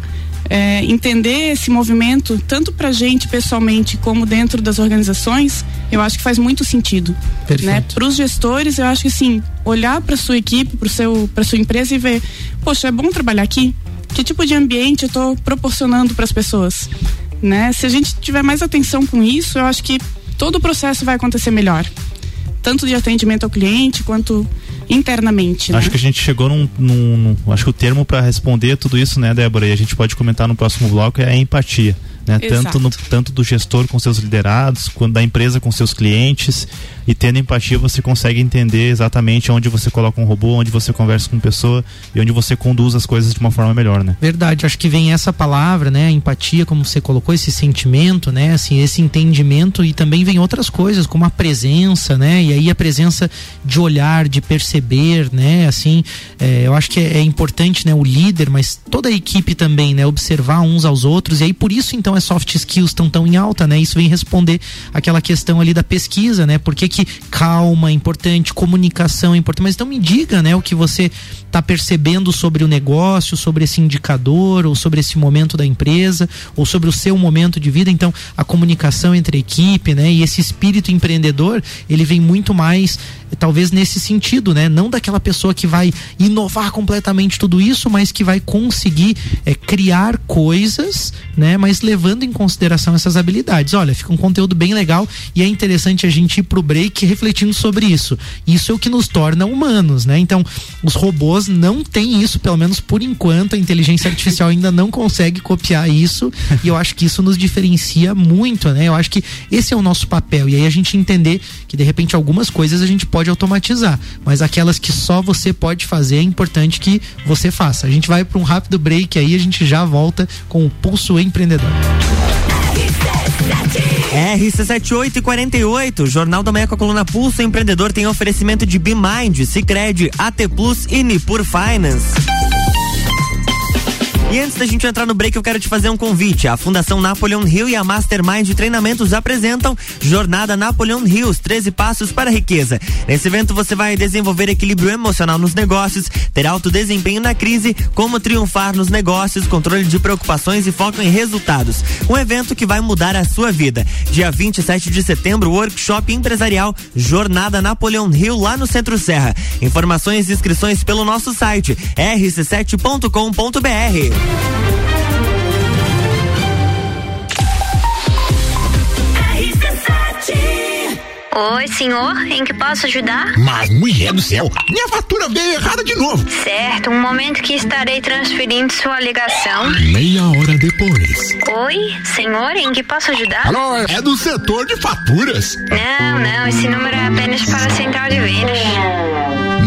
é, entender esse movimento, tanto pra gente pessoalmente como dentro das organizações, eu acho que faz muito sentido. Perfeito. Né? Para os gestores, eu acho que assim, olhar para sua equipe, para seu, para sua empresa e ver, poxa, é bom trabalhar aqui. Que tipo de ambiente eu estou proporcionando para as pessoas? Né? Se a gente tiver mais atenção com isso, eu acho que todo o processo vai acontecer melhor. Tanto de atendimento ao cliente quanto internamente. Acho né? que a gente chegou num, num, num acho que o termo para responder tudo isso, né, Débora, e a gente pode comentar no próximo bloco é a empatia né? Tanto, no, tanto do gestor com seus liderados, quanto da empresa com seus clientes. E tendo empatia, você consegue entender exatamente onde você coloca um robô, onde você conversa com pessoa e onde você conduz as coisas de uma forma melhor, né? Verdade, acho que vem essa palavra, né? Empatia, como você colocou, esse sentimento, né? Assim, esse entendimento e também vem outras coisas, como a presença, né? E aí a presença de olhar, de perceber, né? Assim, é, eu acho que é, é importante, né? O líder, mas toda a equipe também, né? Observar uns aos outros e aí por isso então as soft skills estão tão em alta, né? Isso vem responder aquela questão ali da pesquisa, né? Por que, que calma é importante, comunicação é importante, mas então me diga, né, o que você está percebendo sobre o negócio, sobre esse indicador, ou sobre esse momento da empresa, ou sobre o seu momento de vida. Então, a comunicação entre a equipe, né, e esse espírito empreendedor, ele vem muito mais, talvez nesse sentido, né, não daquela pessoa que vai inovar completamente tudo isso, mas que vai conseguir é, criar coisas, né, mas levando em consideração essas habilidades. Olha, fica um conteúdo bem legal e é interessante a gente ir pro break refletindo sobre isso. Isso é o que nos torna humanos, né? Então, os robôs não têm isso, pelo menos por enquanto, a inteligência artificial ainda não consegue copiar isso, e eu acho que isso nos diferencia muito, né? Eu acho que esse é o nosso papel, e aí a gente entender que de repente algumas coisas a gente pode automatizar, mas aquelas que só você pode fazer é importante que você faça. A gente vai para um rápido break aí, a gente já volta com o Pulso Empreendedor. RC7848, Jornal da Manhã com a coluna Pulso Empreendedor tem oferecimento de BeMind, Cicred, AT Plus e Nipur Finance. E antes da gente entrar no break, eu quero te fazer um convite. A Fundação Napoleon Hill e a Mastermind de Treinamentos apresentam Jornada Napoleon Hills, 13 passos para a riqueza. Nesse evento você vai desenvolver equilíbrio emocional nos negócios, ter alto desempenho na crise, como triunfar nos negócios, controle de preocupações e foco em resultados. Um evento que vai mudar a sua vida. Dia 27 de setembro, workshop empresarial Jornada Napoleon Hill lá no Centro Serra. Informações e inscrições pelo nosso site rc7.com.br. Oi, senhor, em que posso ajudar? Mas, mulher do céu, minha fatura veio errada de novo. Certo, um momento que estarei transferindo sua ligação. Meia hora depois. Oi, senhor, em que posso ajudar? Alô, é do setor de faturas. Não, não, esse número é apenas para a central de vendas.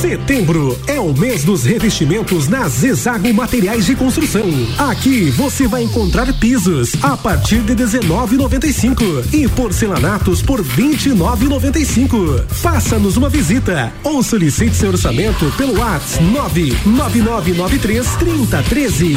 Setembro é o mês dos revestimentos na Zezago Materiais de Construção. Aqui você vai encontrar pisos a partir de 19,95 e porcelanatos por 29,95. Faça-nos uma visita ou solicite seu orçamento pelo WhatsApp 99993 3013.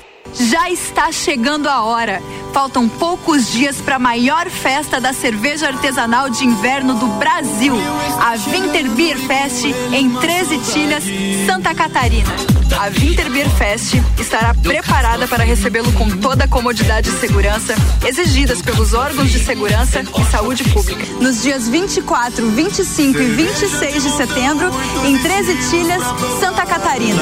já está chegando a hora. Faltam poucos dias para a maior festa da cerveja artesanal de inverno do Brasil, a Winter Beer Fest em 13 Tilhas, Santa Catarina. A Winter Beer Fest estará preparada para recebê-lo com toda a comodidade e segurança exigidas pelos órgãos de segurança e saúde pública. Nos dias 24, 25 e 26 de setembro, em 13 Tilhas, Santa Catarina.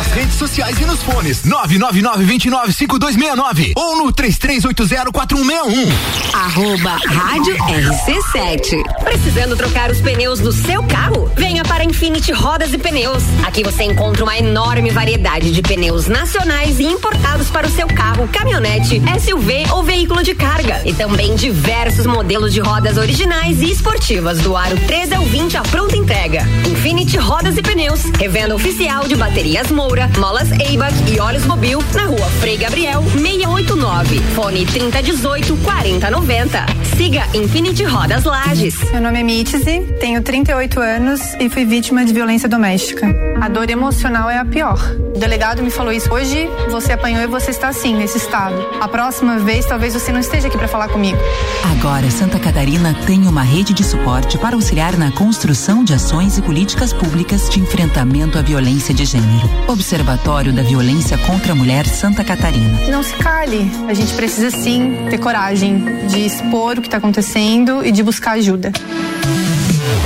Nas redes sociais e nos fones 999-295269 ou no 33804161. Arroba Rádio RC7. Precisando trocar os pneus do seu carro? Venha para Infinity Rodas e Pneus. Aqui você encontra uma enorme variedade de pneus nacionais e importados para o seu carro, caminhonete, SUV ou veículo de carga. E também diversos modelos de rodas originais e esportivas do aro 13 ao 20 à pronta entrega. Infinity Rodas e Pneus. Revenda oficial de baterias Moura, molas Eibach e óleos Mobil na rua Frei Gabriel 689. Fone 3018 4090. Siga Infinity Rodas Lages. Meu nome é Mitzi, tenho 38 anos e fui vítima de violência doméstica. A dor emocional é a pior. O delegado me falou isso. Hoje você apanhou e você está assim, nesse estado. A próxima vez talvez você não esteja aqui para falar comigo. Agora Santa Catarina tem uma rede de suporte para auxiliar na construção de ações e políticas públicas de enfrentamento à violência de gênero. Observatório da Violência contra a Mulher Santa Catarina. Não se cale. A gente precisa sim ter coragem de expor o que está acontecendo e de buscar ajuda.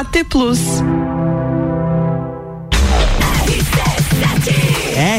AT Plus.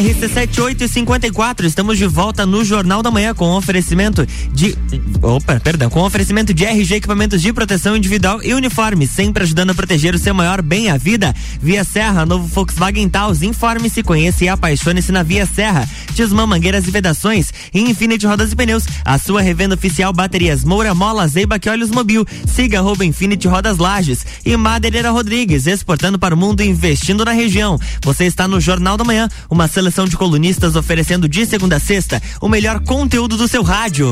RC7854, estamos de volta no Jornal da Manhã com oferecimento de. Opa, perdão, com oferecimento de RG Equipamentos de Proteção Individual e Uniforme, sempre ajudando a proteger o seu maior bem, a vida. Via Serra, novo Volkswagen Taos, informe-se, conheça e apaixone-se na Via Serra. Tisman Mangueiras e Vedações e Infinity Rodas e Pneus, a sua revenda oficial Baterias Moura, Mola, Zeiba que Olhos Mobil. Siga arroba Infinity Rodas Lages e Madeireira Rodrigues, exportando para o mundo e investindo na região. Você está no Jornal da Manhã, uma seleção de colunistas oferecendo de segunda a sexta o melhor conteúdo do seu rádio.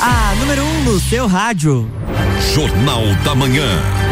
A no seu rádio. Jornal da Manhã.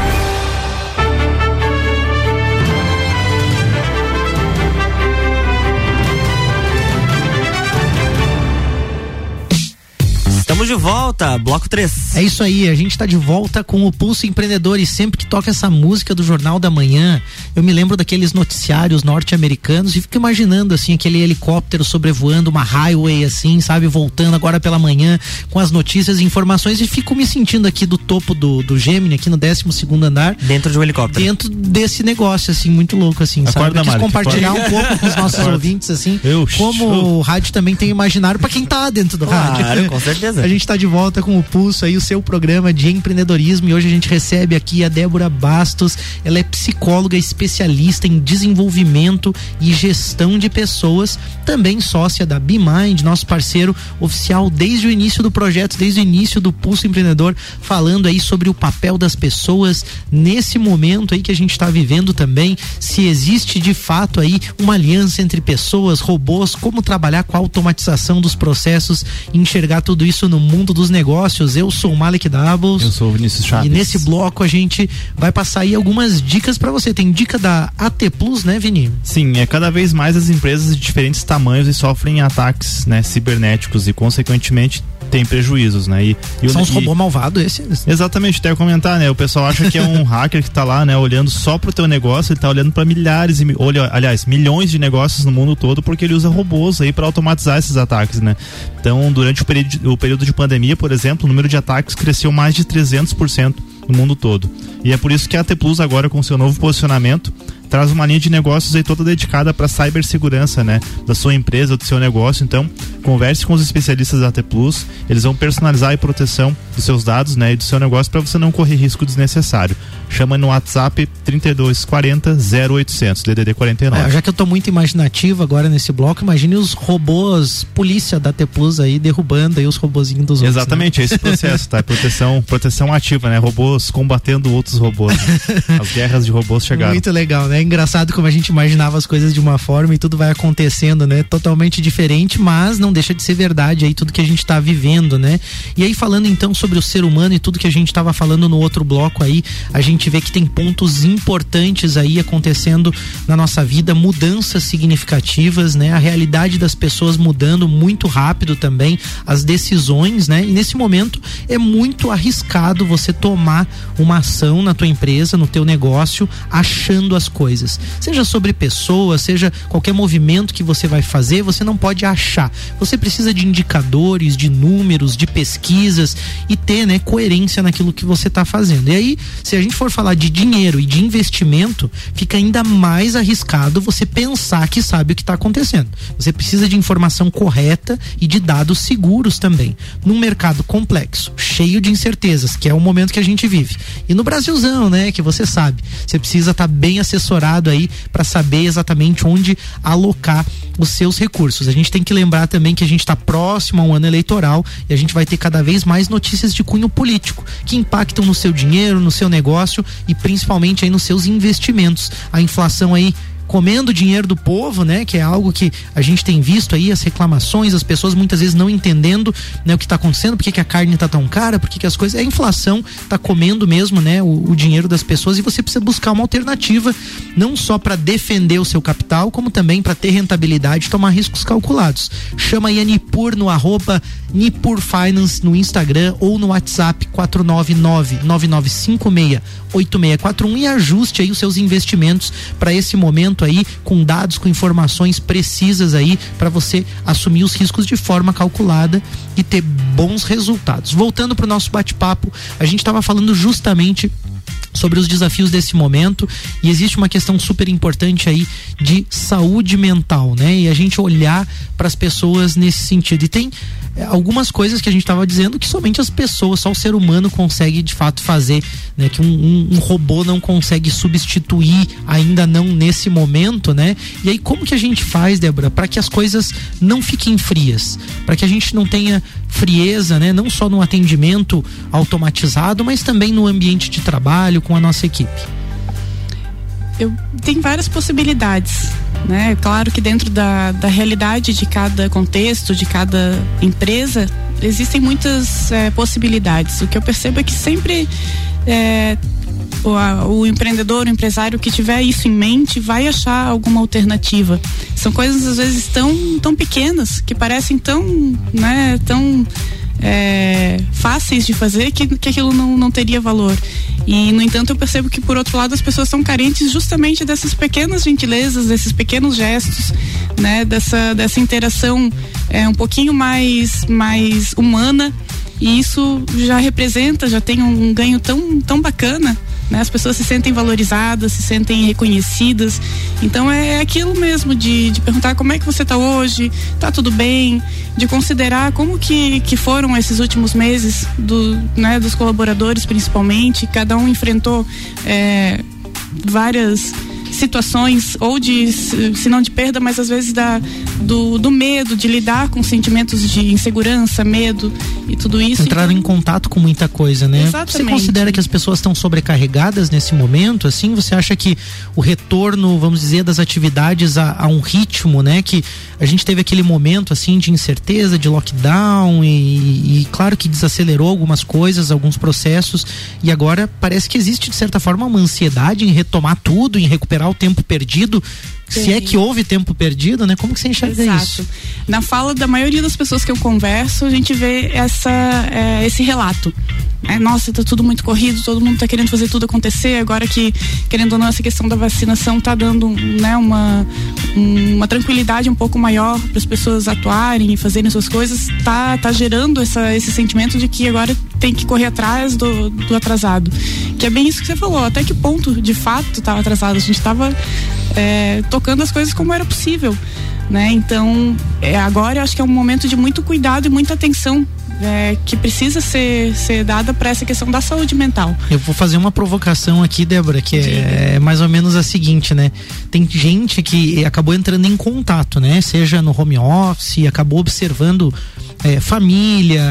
Estamos de volta, bloco 3. É isso aí, a gente está de volta com o Pulso Empreendedor e sempre que toca essa música do Jornal da Manhã, eu me lembro daqueles noticiários norte-americanos e fico imaginando assim aquele helicóptero sobrevoando uma highway assim, sabe, voltando agora pela manhã com as notícias e informações e fico me sentindo aqui do topo do, do Gemini, aqui no 12 segundo andar. Dentro de um helicóptero. Dentro desse negócio assim, muito louco assim, Acorda, sabe? Eu quis Mari, compartilhar um pouco com os nossos Acorda. ouvintes assim, Eu, como show. o rádio também tem imaginário para quem tá dentro do Claro, rádio. com certeza. Gente está de volta com o Pulso aí, o seu programa de empreendedorismo. E hoje a gente recebe aqui a Débora Bastos. Ela é psicóloga especialista em desenvolvimento e gestão de pessoas, também sócia da BeMind, nosso parceiro oficial desde o início do projeto, desde o início do Pulso Empreendedor, falando aí sobre o papel das pessoas nesse momento aí que a gente está vivendo também, se existe de fato aí uma aliança entre pessoas, robôs, como trabalhar com a automatização dos processos enxergar tudo isso no mundo dos negócios. Eu sou o Malik Doubles. Eu sou o Vinícius Chaves. E nesse bloco a gente vai passar aí algumas dicas para você. Tem dica da AT Plus, né, Vini? Sim, é cada vez mais as empresas de diferentes tamanhos e sofrem ataques né, cibernéticos e, consequentemente, têm prejuízos, né? E, e São os robôs malvados esses. Exatamente, até comentar, né? O pessoal acha que é um hacker que tá lá, né, olhando só pro teu negócio, ele tá olhando para milhares e olha, aliás, milhões de negócios no mundo todo porque ele usa robôs aí para automatizar esses ataques, né? Então, durante o período, de- o período de pandemia, por exemplo, o número de ataques cresceu mais de 300% no mundo todo. E é por isso que a AT Plus agora com seu novo posicionamento traz uma linha de negócios aí toda dedicada para cibersegurança, né, da sua empresa, do seu negócio. Então, converse com os especialistas da AT Plus, eles vão personalizar a proteção dos seus dados, né, e do seu negócio para você não correr risco desnecessário. Chama no WhatsApp 3240 0800 DDD 49. É, já que eu tô muito imaginativo agora nesse bloco, imagine os robôs polícia da T Plus aí derrubando aí os robozinhos dos outros. Exatamente, é esse processo, tá? Proteção, proteção ativa, né? Robôs combatendo outros robôs. né? As guerras de robôs chegaram. Muito legal, né? Engraçado como a gente imaginava as coisas de uma forma e tudo vai acontecendo, né? Totalmente diferente, mas não deixa de ser verdade aí tudo que a gente tá vivendo, né? E aí falando então sobre o ser humano e tudo que a gente tava falando no outro bloco aí, a gente vê que tem pontos importantes aí acontecendo na nossa vida, mudanças significativas, né? A realidade das pessoas mudando muito rápido também, as decisões, né? E nesse momento é muito arriscado você tomar uma ação na tua empresa, no teu negócio, achando as coisas. Seja sobre pessoas, seja qualquer movimento que você vai fazer, você não pode achar. Você precisa de indicadores, de números, de pesquisas e ter, né, coerência naquilo que você está fazendo. E aí, se a gente for falar de dinheiro e de investimento, fica ainda mais arriscado você pensar que sabe o que está acontecendo. Você precisa de informação correta e de dados seguros também. Num mercado complexo, cheio de incertezas, que é o momento que a gente vive. E no Brasilzão, né, que você sabe, você precisa estar bem assessorado aí para saber exatamente onde alocar os seus recursos. A gente tem que lembrar também que a gente está próximo a um ano eleitoral e a gente vai ter cada vez mais notícias de cunho político que impactam no seu dinheiro, no seu negócio e principalmente aí nos seus investimentos. A inflação aí comendo dinheiro do povo, né? Que é algo que a gente tem visto aí, as reclamações, as pessoas muitas vezes não entendendo né, o que está acontecendo, por que, a carne está tão cara, por que, que as coisas. A inflação está comendo mesmo, né? O, o dinheiro das pessoas e você precisa buscar uma alternativa, não só para defender o seu capital, como também para ter rentabilidade e tomar riscos calculados. Chama aí a Nipur no arroba Nipur Finance no Instagram ou no WhatsApp 499 9956 8641 e ajuste aí os seus investimentos para esse momento aí com dados, com informações precisas aí para você assumir os riscos de forma calculada e ter bons resultados. Voltando para o nosso bate-papo, a gente estava falando justamente sobre os desafios desse momento e existe uma questão super importante aí de saúde mental, né? E a gente olhar para as pessoas nesse sentido. E tem é, algumas coisas que a gente estava dizendo que somente as pessoas, só o ser humano consegue de fato fazer, né? Que um, um, um robô não consegue substituir, ainda não nesse momento, né? E aí como que a gente faz, Débora, para que as coisas não fiquem frias, para que a gente não tenha frieza, né? Não só no atendimento automatizado, mas também no ambiente de trabalho com a nossa equipe. Eu, tem várias possibilidades, né? Claro que dentro da, da realidade de cada contexto, de cada empresa, existem muitas é, possibilidades. O que eu percebo é que sempre é, o, a, o, empreendedor, o empresário que tiver isso em mente vai achar alguma alternativa. São coisas às vezes tão, tão pequenas que parecem tão, né, tão é, fáceis de fazer que, que aquilo não, não teria valor. E, no entanto, eu percebo que, por outro lado, as pessoas são carentes justamente dessas pequenas gentilezas, desses pequenos gestos, né? Dessa, dessa interação é, um pouquinho mais, mais humana. E isso já representa, já tem um ganho tão, tão bacana né? As pessoas se sentem valorizadas, se sentem reconhecidas. Então é aquilo mesmo de, de perguntar como é que você está hoje, está tudo bem, de considerar como que, que foram esses últimos meses do, né, dos colaboradores principalmente. Cada um enfrentou é, várias situações ou de se não de perda, mas às vezes da do, do medo de lidar com sentimentos de insegurança, medo e tudo isso. Entraram então... em contato com muita coisa, né? Exatamente. Você considera que as pessoas estão sobrecarregadas nesse momento? Assim, você acha que o retorno, vamos dizer, das atividades a, a um ritmo, né? Que a gente teve aquele momento assim de incerteza, de lockdown e, e claro que desacelerou algumas coisas, alguns processos e agora parece que existe de certa forma uma ansiedade em retomar tudo, em recuperar o tempo perdido se é que houve tempo perdido, né? Como que você enxerga Exato. isso? Na fala da maioria das pessoas que eu converso, a gente vê essa, é, esse relato. É, nossa, tá tudo muito corrido, todo mundo tá querendo fazer tudo acontecer. Agora que, querendo ou não, essa questão da vacinação tá dando né, uma, uma tranquilidade um pouco maior para as pessoas atuarem e fazerem suas coisas, tá, tá gerando essa, esse sentimento de que agora tem que correr atrás do, do atrasado. Que é bem isso que você falou. Até que ponto, de fato, estava atrasado? A gente estava é, tocando as coisas como era possível. Né? Então, é, agora eu acho que é um momento de muito cuidado e muita atenção é, que precisa ser, ser dada para essa questão da saúde mental. Eu vou fazer uma provocação aqui, Débora, que é, é, mais ou menos a seguinte, né? Tem gente que acabou entrando em contato, né? Seja no home office, acabou observando é, família,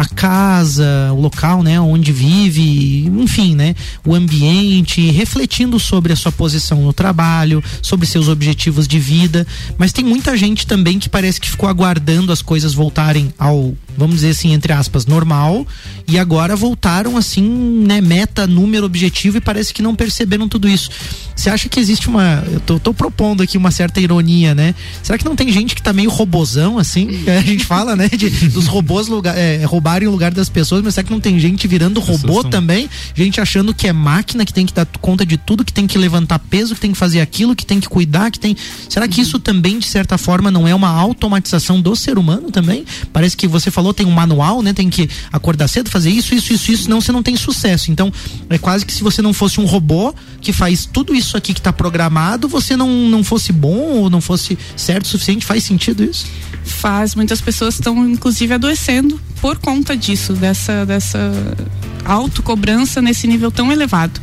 a casa, o local, né, onde vive, enfim, né, o ambiente, refletindo sobre a sua posição no trabalho, sobre seus objetivos de vida. Mas tem muita gente também que parece que ficou aguardando as coisas voltarem ao, vamos dizer assim, entre aspas, normal, e agora voltaram assim, né, meta, número, objetivo e parece que não perceberam tudo isso. Você acha que existe uma, eu tô, tô propondo aqui uma certa ironia, né? Será que não tem gente que tá meio robozão assim? A gente fala, né, de dos robôs lugar, é, roubarem o lugar das pessoas, mas será que não tem gente virando robô são... também? Gente achando que é máquina, que tem que dar conta de tudo, que tem que levantar peso, que tem que fazer aquilo, que tem que cuidar, que tem. Será que isso também, de certa forma, não é uma automatização do ser humano também? Parece que você falou, tem um manual, né? Tem que acordar cedo, fazer isso, isso, isso, isso, senão você não tem sucesso. Então, é quase que se você não fosse um robô que faz tudo isso aqui que está programado, você não, não fosse bom ou não fosse certo o suficiente. Faz sentido isso? Faz. Muitas pessoas estão, inclusive, adoecendo por conta disso, dessa, dessa autocobrança nesse nível tão elevado.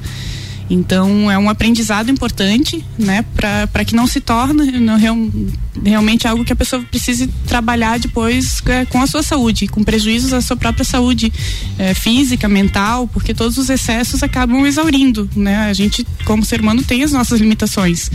Então é um aprendizado importante, né, para que não se torne realmente algo que a pessoa precise trabalhar depois é, com a sua saúde, com prejuízos à sua própria saúde é, física, mental, porque todos os excessos acabam exaurindo, né? A gente, como ser humano, tem as nossas limitações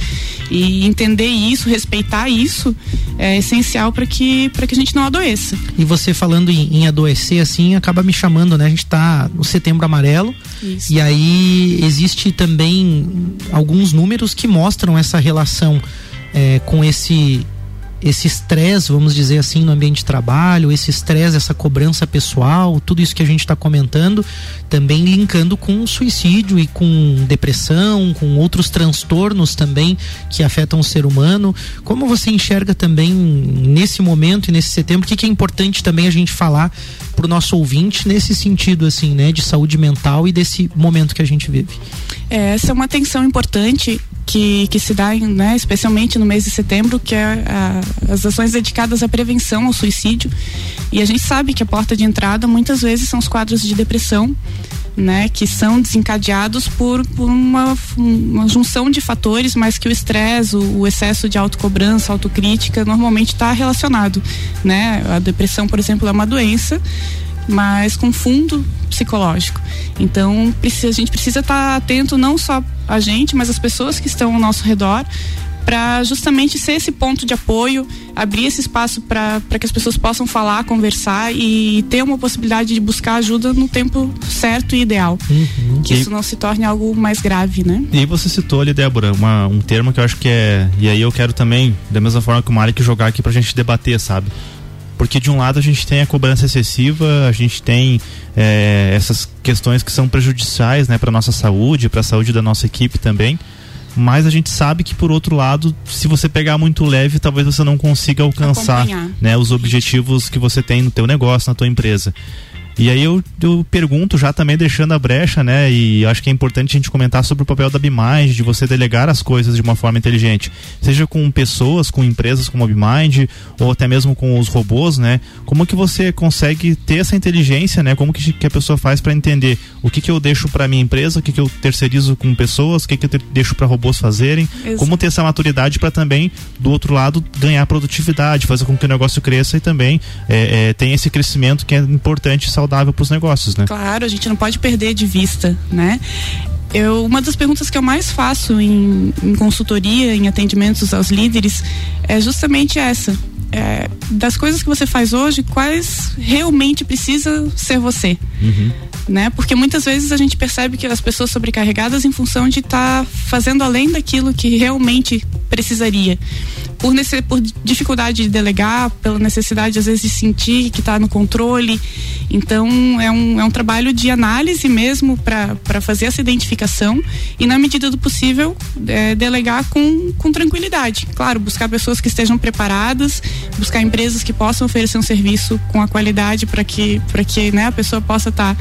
e entender isso, respeitar isso é essencial para que para que a gente não adoeça. E você falando em, em, adoecer assim, acaba me chamando, né? A gente está no Setembro Amarelo isso. e aí existe também alguns números que mostram essa relação é, com esse esse estresse, vamos dizer assim, no ambiente de trabalho, esse estresse, essa cobrança pessoal, tudo isso que a gente está comentando, também linkando com suicídio e com depressão, com outros transtornos também que afetam o ser humano. Como você enxerga também nesse momento e nesse setembro, o que, que é importante também a gente falar para o nosso ouvinte nesse sentido, assim, né, de saúde mental e desse momento que a gente vive? É, essa é uma atenção importante que, que se dá, né, especialmente no mês de setembro, que é a, as ações dedicadas à prevenção ao suicídio. E a gente sabe que a porta de entrada muitas vezes são os quadros de depressão, né, que são desencadeados por, por uma, uma, junção de fatores, mas que o estresse, o, o, excesso de autocobrança, autocrítica, normalmente está relacionado, né? A depressão, por exemplo, é uma doença mas com fundo psicológico. Então, precisa, a gente precisa estar tá atento não só a gente, mas as pessoas que estão ao nosso redor para justamente ser esse ponto de apoio, abrir esse espaço para que as pessoas possam falar, conversar e ter uma possibilidade de buscar ajuda no tempo certo e ideal. Uhum. Que E- isso não se torne algo mais grave, né? E você citou ali, Débora, uma- um termo que eu acho que é. E aí eu quero também, da mesma forma que o Marek, jogar aqui pra gente debater, sabe? Porque de um lado a gente tem a cobrança excessiva, a gente tem é, essas questões que são prejudiciais né, para nossa saúde, para a saúde da nossa equipe também. Mas a gente sabe que por outro lado, se você pegar muito leve, talvez você não consiga alcançar Acompanhar. né, os objetivos que você tem no teu negócio, na tua empresa. E aí eu, eu pergunto, já também deixando a brecha, né? E acho que é importante a gente comentar sobre o papel da BeMind, de você delegar as coisas de uma forma inteligente. Seja com pessoas, com empresas como a BeMind, ou até mesmo com os robôs, né? Como que você consegue ter essa inteligência, né? Como que, que a pessoa faz para entender o que, que eu deixo para minha empresa, o que, que eu terceirizo com pessoas, o que, que eu ter- deixo para robôs fazerem. Exato. Como ter essa maturidade para também, do outro lado, ganhar produtividade, fazer com que o negócio cresça e também é, é, tenha esse crescimento que é importante saudável para os negócios, né? Claro, a gente não pode perder de vista, né? Eu, uma das perguntas que eu mais faço em, em consultoria, em atendimentos aos líderes, é justamente essa. É, das coisas que você faz hoje, quais realmente precisa ser você? né? Porque muitas vezes a gente percebe que as pessoas sobrecarregadas em função de estar fazendo além daquilo que realmente precisaria. Por, por dificuldade de delegar, pela necessidade às vezes de sentir que está no controle. Então é um, é um trabalho de análise mesmo para fazer essa identificação e na medida do possível é, delegar com, com tranquilidade. Claro, buscar pessoas que estejam preparadas, buscar empresas que possam oferecer um serviço com a qualidade para que, pra que né, a pessoa possa estar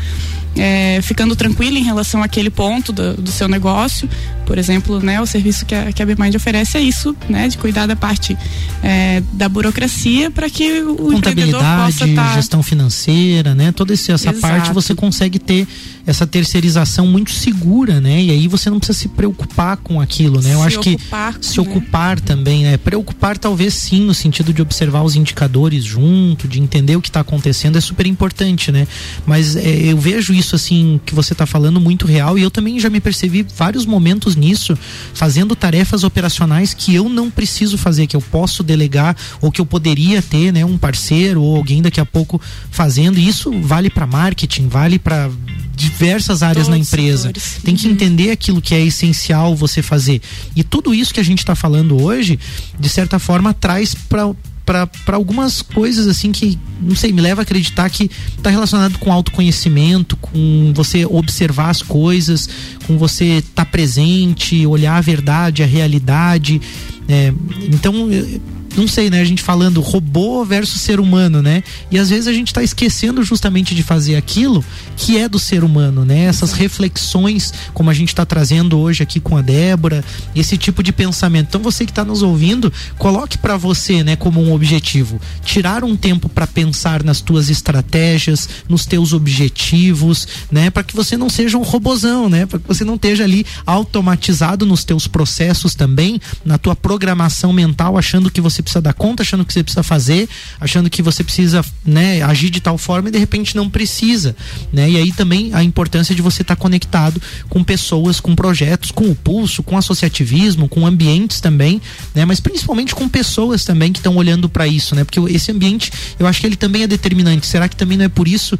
é, ficando tranquila em relação àquele ponto do, do seu negócio. Por exemplo, né, o serviço que a, que a BMind oferece é isso, né, de cuidar da parte é, da burocracia para que o empreendedor possa contabilidade, estar gestão financeira, né? Toda essa Exato. parte você consegue ter essa terceirização muito segura, né? E aí você não precisa se preocupar com aquilo, né? Eu Se acho que ocupar, se né? ocupar também, né? Preocupar talvez sim no sentido de observar os indicadores junto, de entender o que está acontecendo é super importante, né? Mas é, eu vejo isso assim que você está falando muito real e eu também já me percebi vários momentos nisso, fazendo tarefas operacionais que eu não preciso fazer, que eu posso delegar ou que eu poderia ter, né, um parceiro ou alguém daqui a pouco fazendo. E isso vale para marketing, vale para diversas áreas na Todos os empresa. setores. Tem que entender aquilo que é essencial você fazer. E tudo isso que a gente está falando hoje, de certa forma, traz para para algumas coisas assim que não sei me leva a acreditar que está relacionado com autoconhecimento com você observar as coisas com você estar presente olhar a verdade a realidade é, então eu- não sei, né? A gente falando robô versus ser humano, né? E às vezes a gente tá esquecendo justamente de fazer aquilo que é do ser humano, né? Essas reflexões, como a gente tá trazendo hoje aqui com a Débora, esse tipo de pensamento. Então você que tá nos ouvindo, coloque para você, né, como um objetivo, tirar um tempo para pensar nas tuas estratégias, nos teus objetivos, né, para que você não seja um robozão, né? Para que você não esteja ali automatizado nos teus processos também, na tua programação mental, achando que você precisa dar conta, achando que você precisa fazer, achando que você precisa, né, agir de tal forma e de repente não precisa, né? E aí também a importância de você estar conectado com pessoas, com projetos, com o pulso, com associativismo, com ambientes também, né? Mas principalmente com pessoas também que estão olhando para isso, né? Porque esse ambiente, eu acho que ele também é determinante. Será que também não é por isso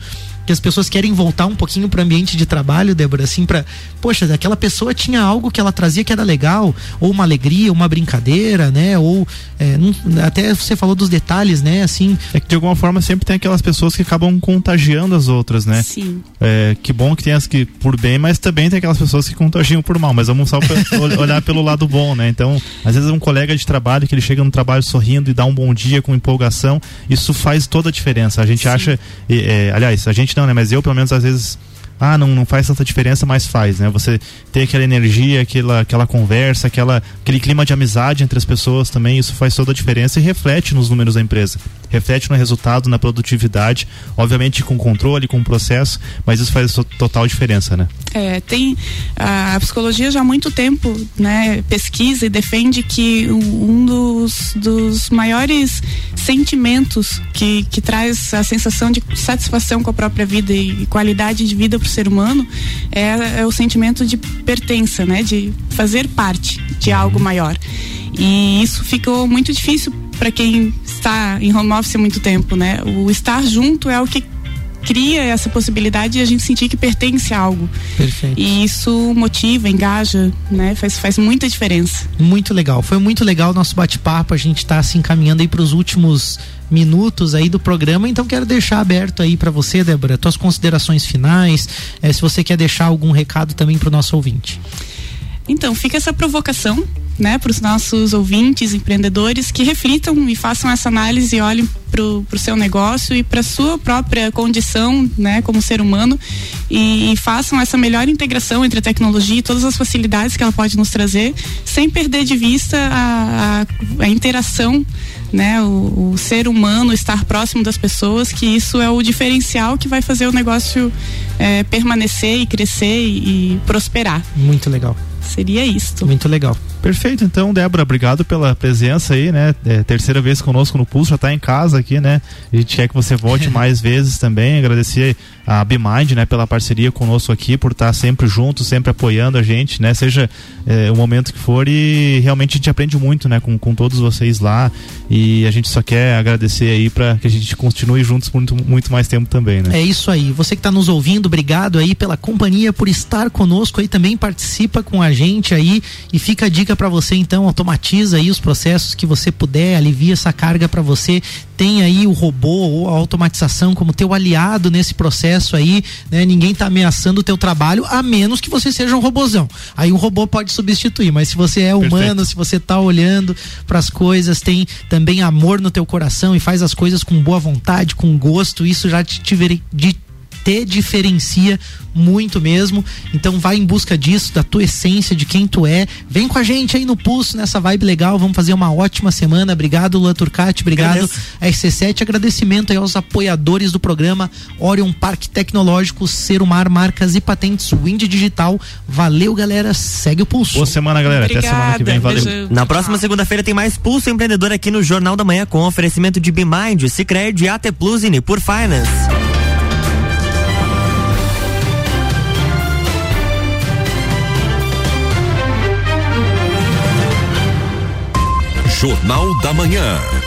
que as pessoas querem voltar um pouquinho para o ambiente de trabalho, Débora, assim, para, poxa, aquela pessoa tinha algo que ela trazia que era legal, ou uma alegria, uma brincadeira, né? Ou é, não- até você falou dos detalhes, né? Assim, É que de alguma forma sempre tem aquelas pessoas que acabam contagiando as outras, né? Sim. É, que bom que tem as que por bem, mas também tem aquelas pessoas que contagiam por mal. Mas vamos só olhar pelo lado bom, né? Então, às vezes um colega de trabalho que ele chega no trabalho sorrindo e dá um bom dia com empolgação, isso faz toda a diferença. A gente acha, e, é, aliás, a gente não, né? Mas eu pelo menos às vezes ah, não, não faz tanta diferença, mas faz, né? Você ter aquela energia, aquela, aquela conversa, aquela, aquele clima de amizade entre as pessoas também, isso faz toda a diferença e reflete nos números da empresa. Reflete no resultado, na produtividade, obviamente com controle, com processo, mas isso faz to- total diferença, né? É, tem a, psicologia já há muito tempo né, pesquisa e defende que um dos, dos maiores sentimentos que, que traz a sensação de satisfação com a própria vida e qualidade de vida para ser humano é, é o sentimento de pertença, né, de fazer parte de algo maior. E isso ficou muito difícil para quem está em home office há muito tempo, né? O estar junto é o que cria essa possibilidade de a gente sentir que pertence a algo. Perfeito. E isso motiva, engaja, né? Faz, faz muita diferença. Muito legal. Foi muito legal o nosso bate-papo. A gente está se encaminhando aí para os últimos minutos aí do programa, então quero deixar aberto aí para você, Débora, tuas considerações finais, eh, se você quer deixar algum recado também para o nosso ouvinte. Então, fica essa provocação né, para os nossos ouvintes, empreendedores, que reflitam e façam essa análise e olhem para o seu negócio e para sua própria condição, né, como ser humano e, e, façam essa melhor integração entre a tecnologia e todas as facilidades que ela pode nos trazer, sem perder de vista a, a, a interação né, o, o, ser humano estar próximo das pessoas, que isso é o diferencial que vai fazer o negócio é, permanecer e crescer e, e prosperar. Muito legal. Seria isso. Muito legal. Perfeito, então, Débora, obrigado pela presença aí, né? É, terceira vez conosco no Pulso, já está em casa aqui, né? A gente quer que você volte mais vezes também. Agradecer a Bimind, né, pela parceria conosco aqui, por estar sempre junto, sempre apoiando a gente, né? Seja é, o momento que for e realmente a gente aprende muito, né, com, com todos vocês lá. E a gente só quer agradecer aí para que a gente continue juntos por muito, muito mais tempo também, né? É isso aí. Você que está nos ouvindo, obrigado aí pela companhia, por estar conosco aí também, participa com a gente aí e fica a dica dica para você então, automatiza aí os processos que você puder, alivia essa carga para você. Tem aí o robô ou a automatização como teu aliado nesse processo aí, né? Ninguém tá ameaçando o teu trabalho, a menos que você seja um robozão. Aí um robô pode substituir, mas se você é humano, Perfeito. se você tá olhando para as coisas, tem também amor no teu coração e faz as coisas com boa vontade, com gosto, isso já te, te, te diferencia muito mesmo. Então vai em busca disso, da tua essência, de quem tu é. Vem com a gente aí no pulso, nessa vibe legal. Vamos fazer uma ótima semana. Obrigado, Luan Turcati. Obrigado, RC7. Agradecimento aí aos apoiadores do programa Orion Parque Tecnológico, Serumar Marcas e Patentes Wind Digital. Valeu, galera. Segue o pulso. Boa semana, galera. Obrigada. Até semana que vem. Valeu. Beijo. Na próxima segunda-feira tem mais Pulso Empreendedor aqui no Jornal da Manhã com oferecimento de Bimind, Cicred, AT Plus e Nipur Finance. Jornal da Manhã.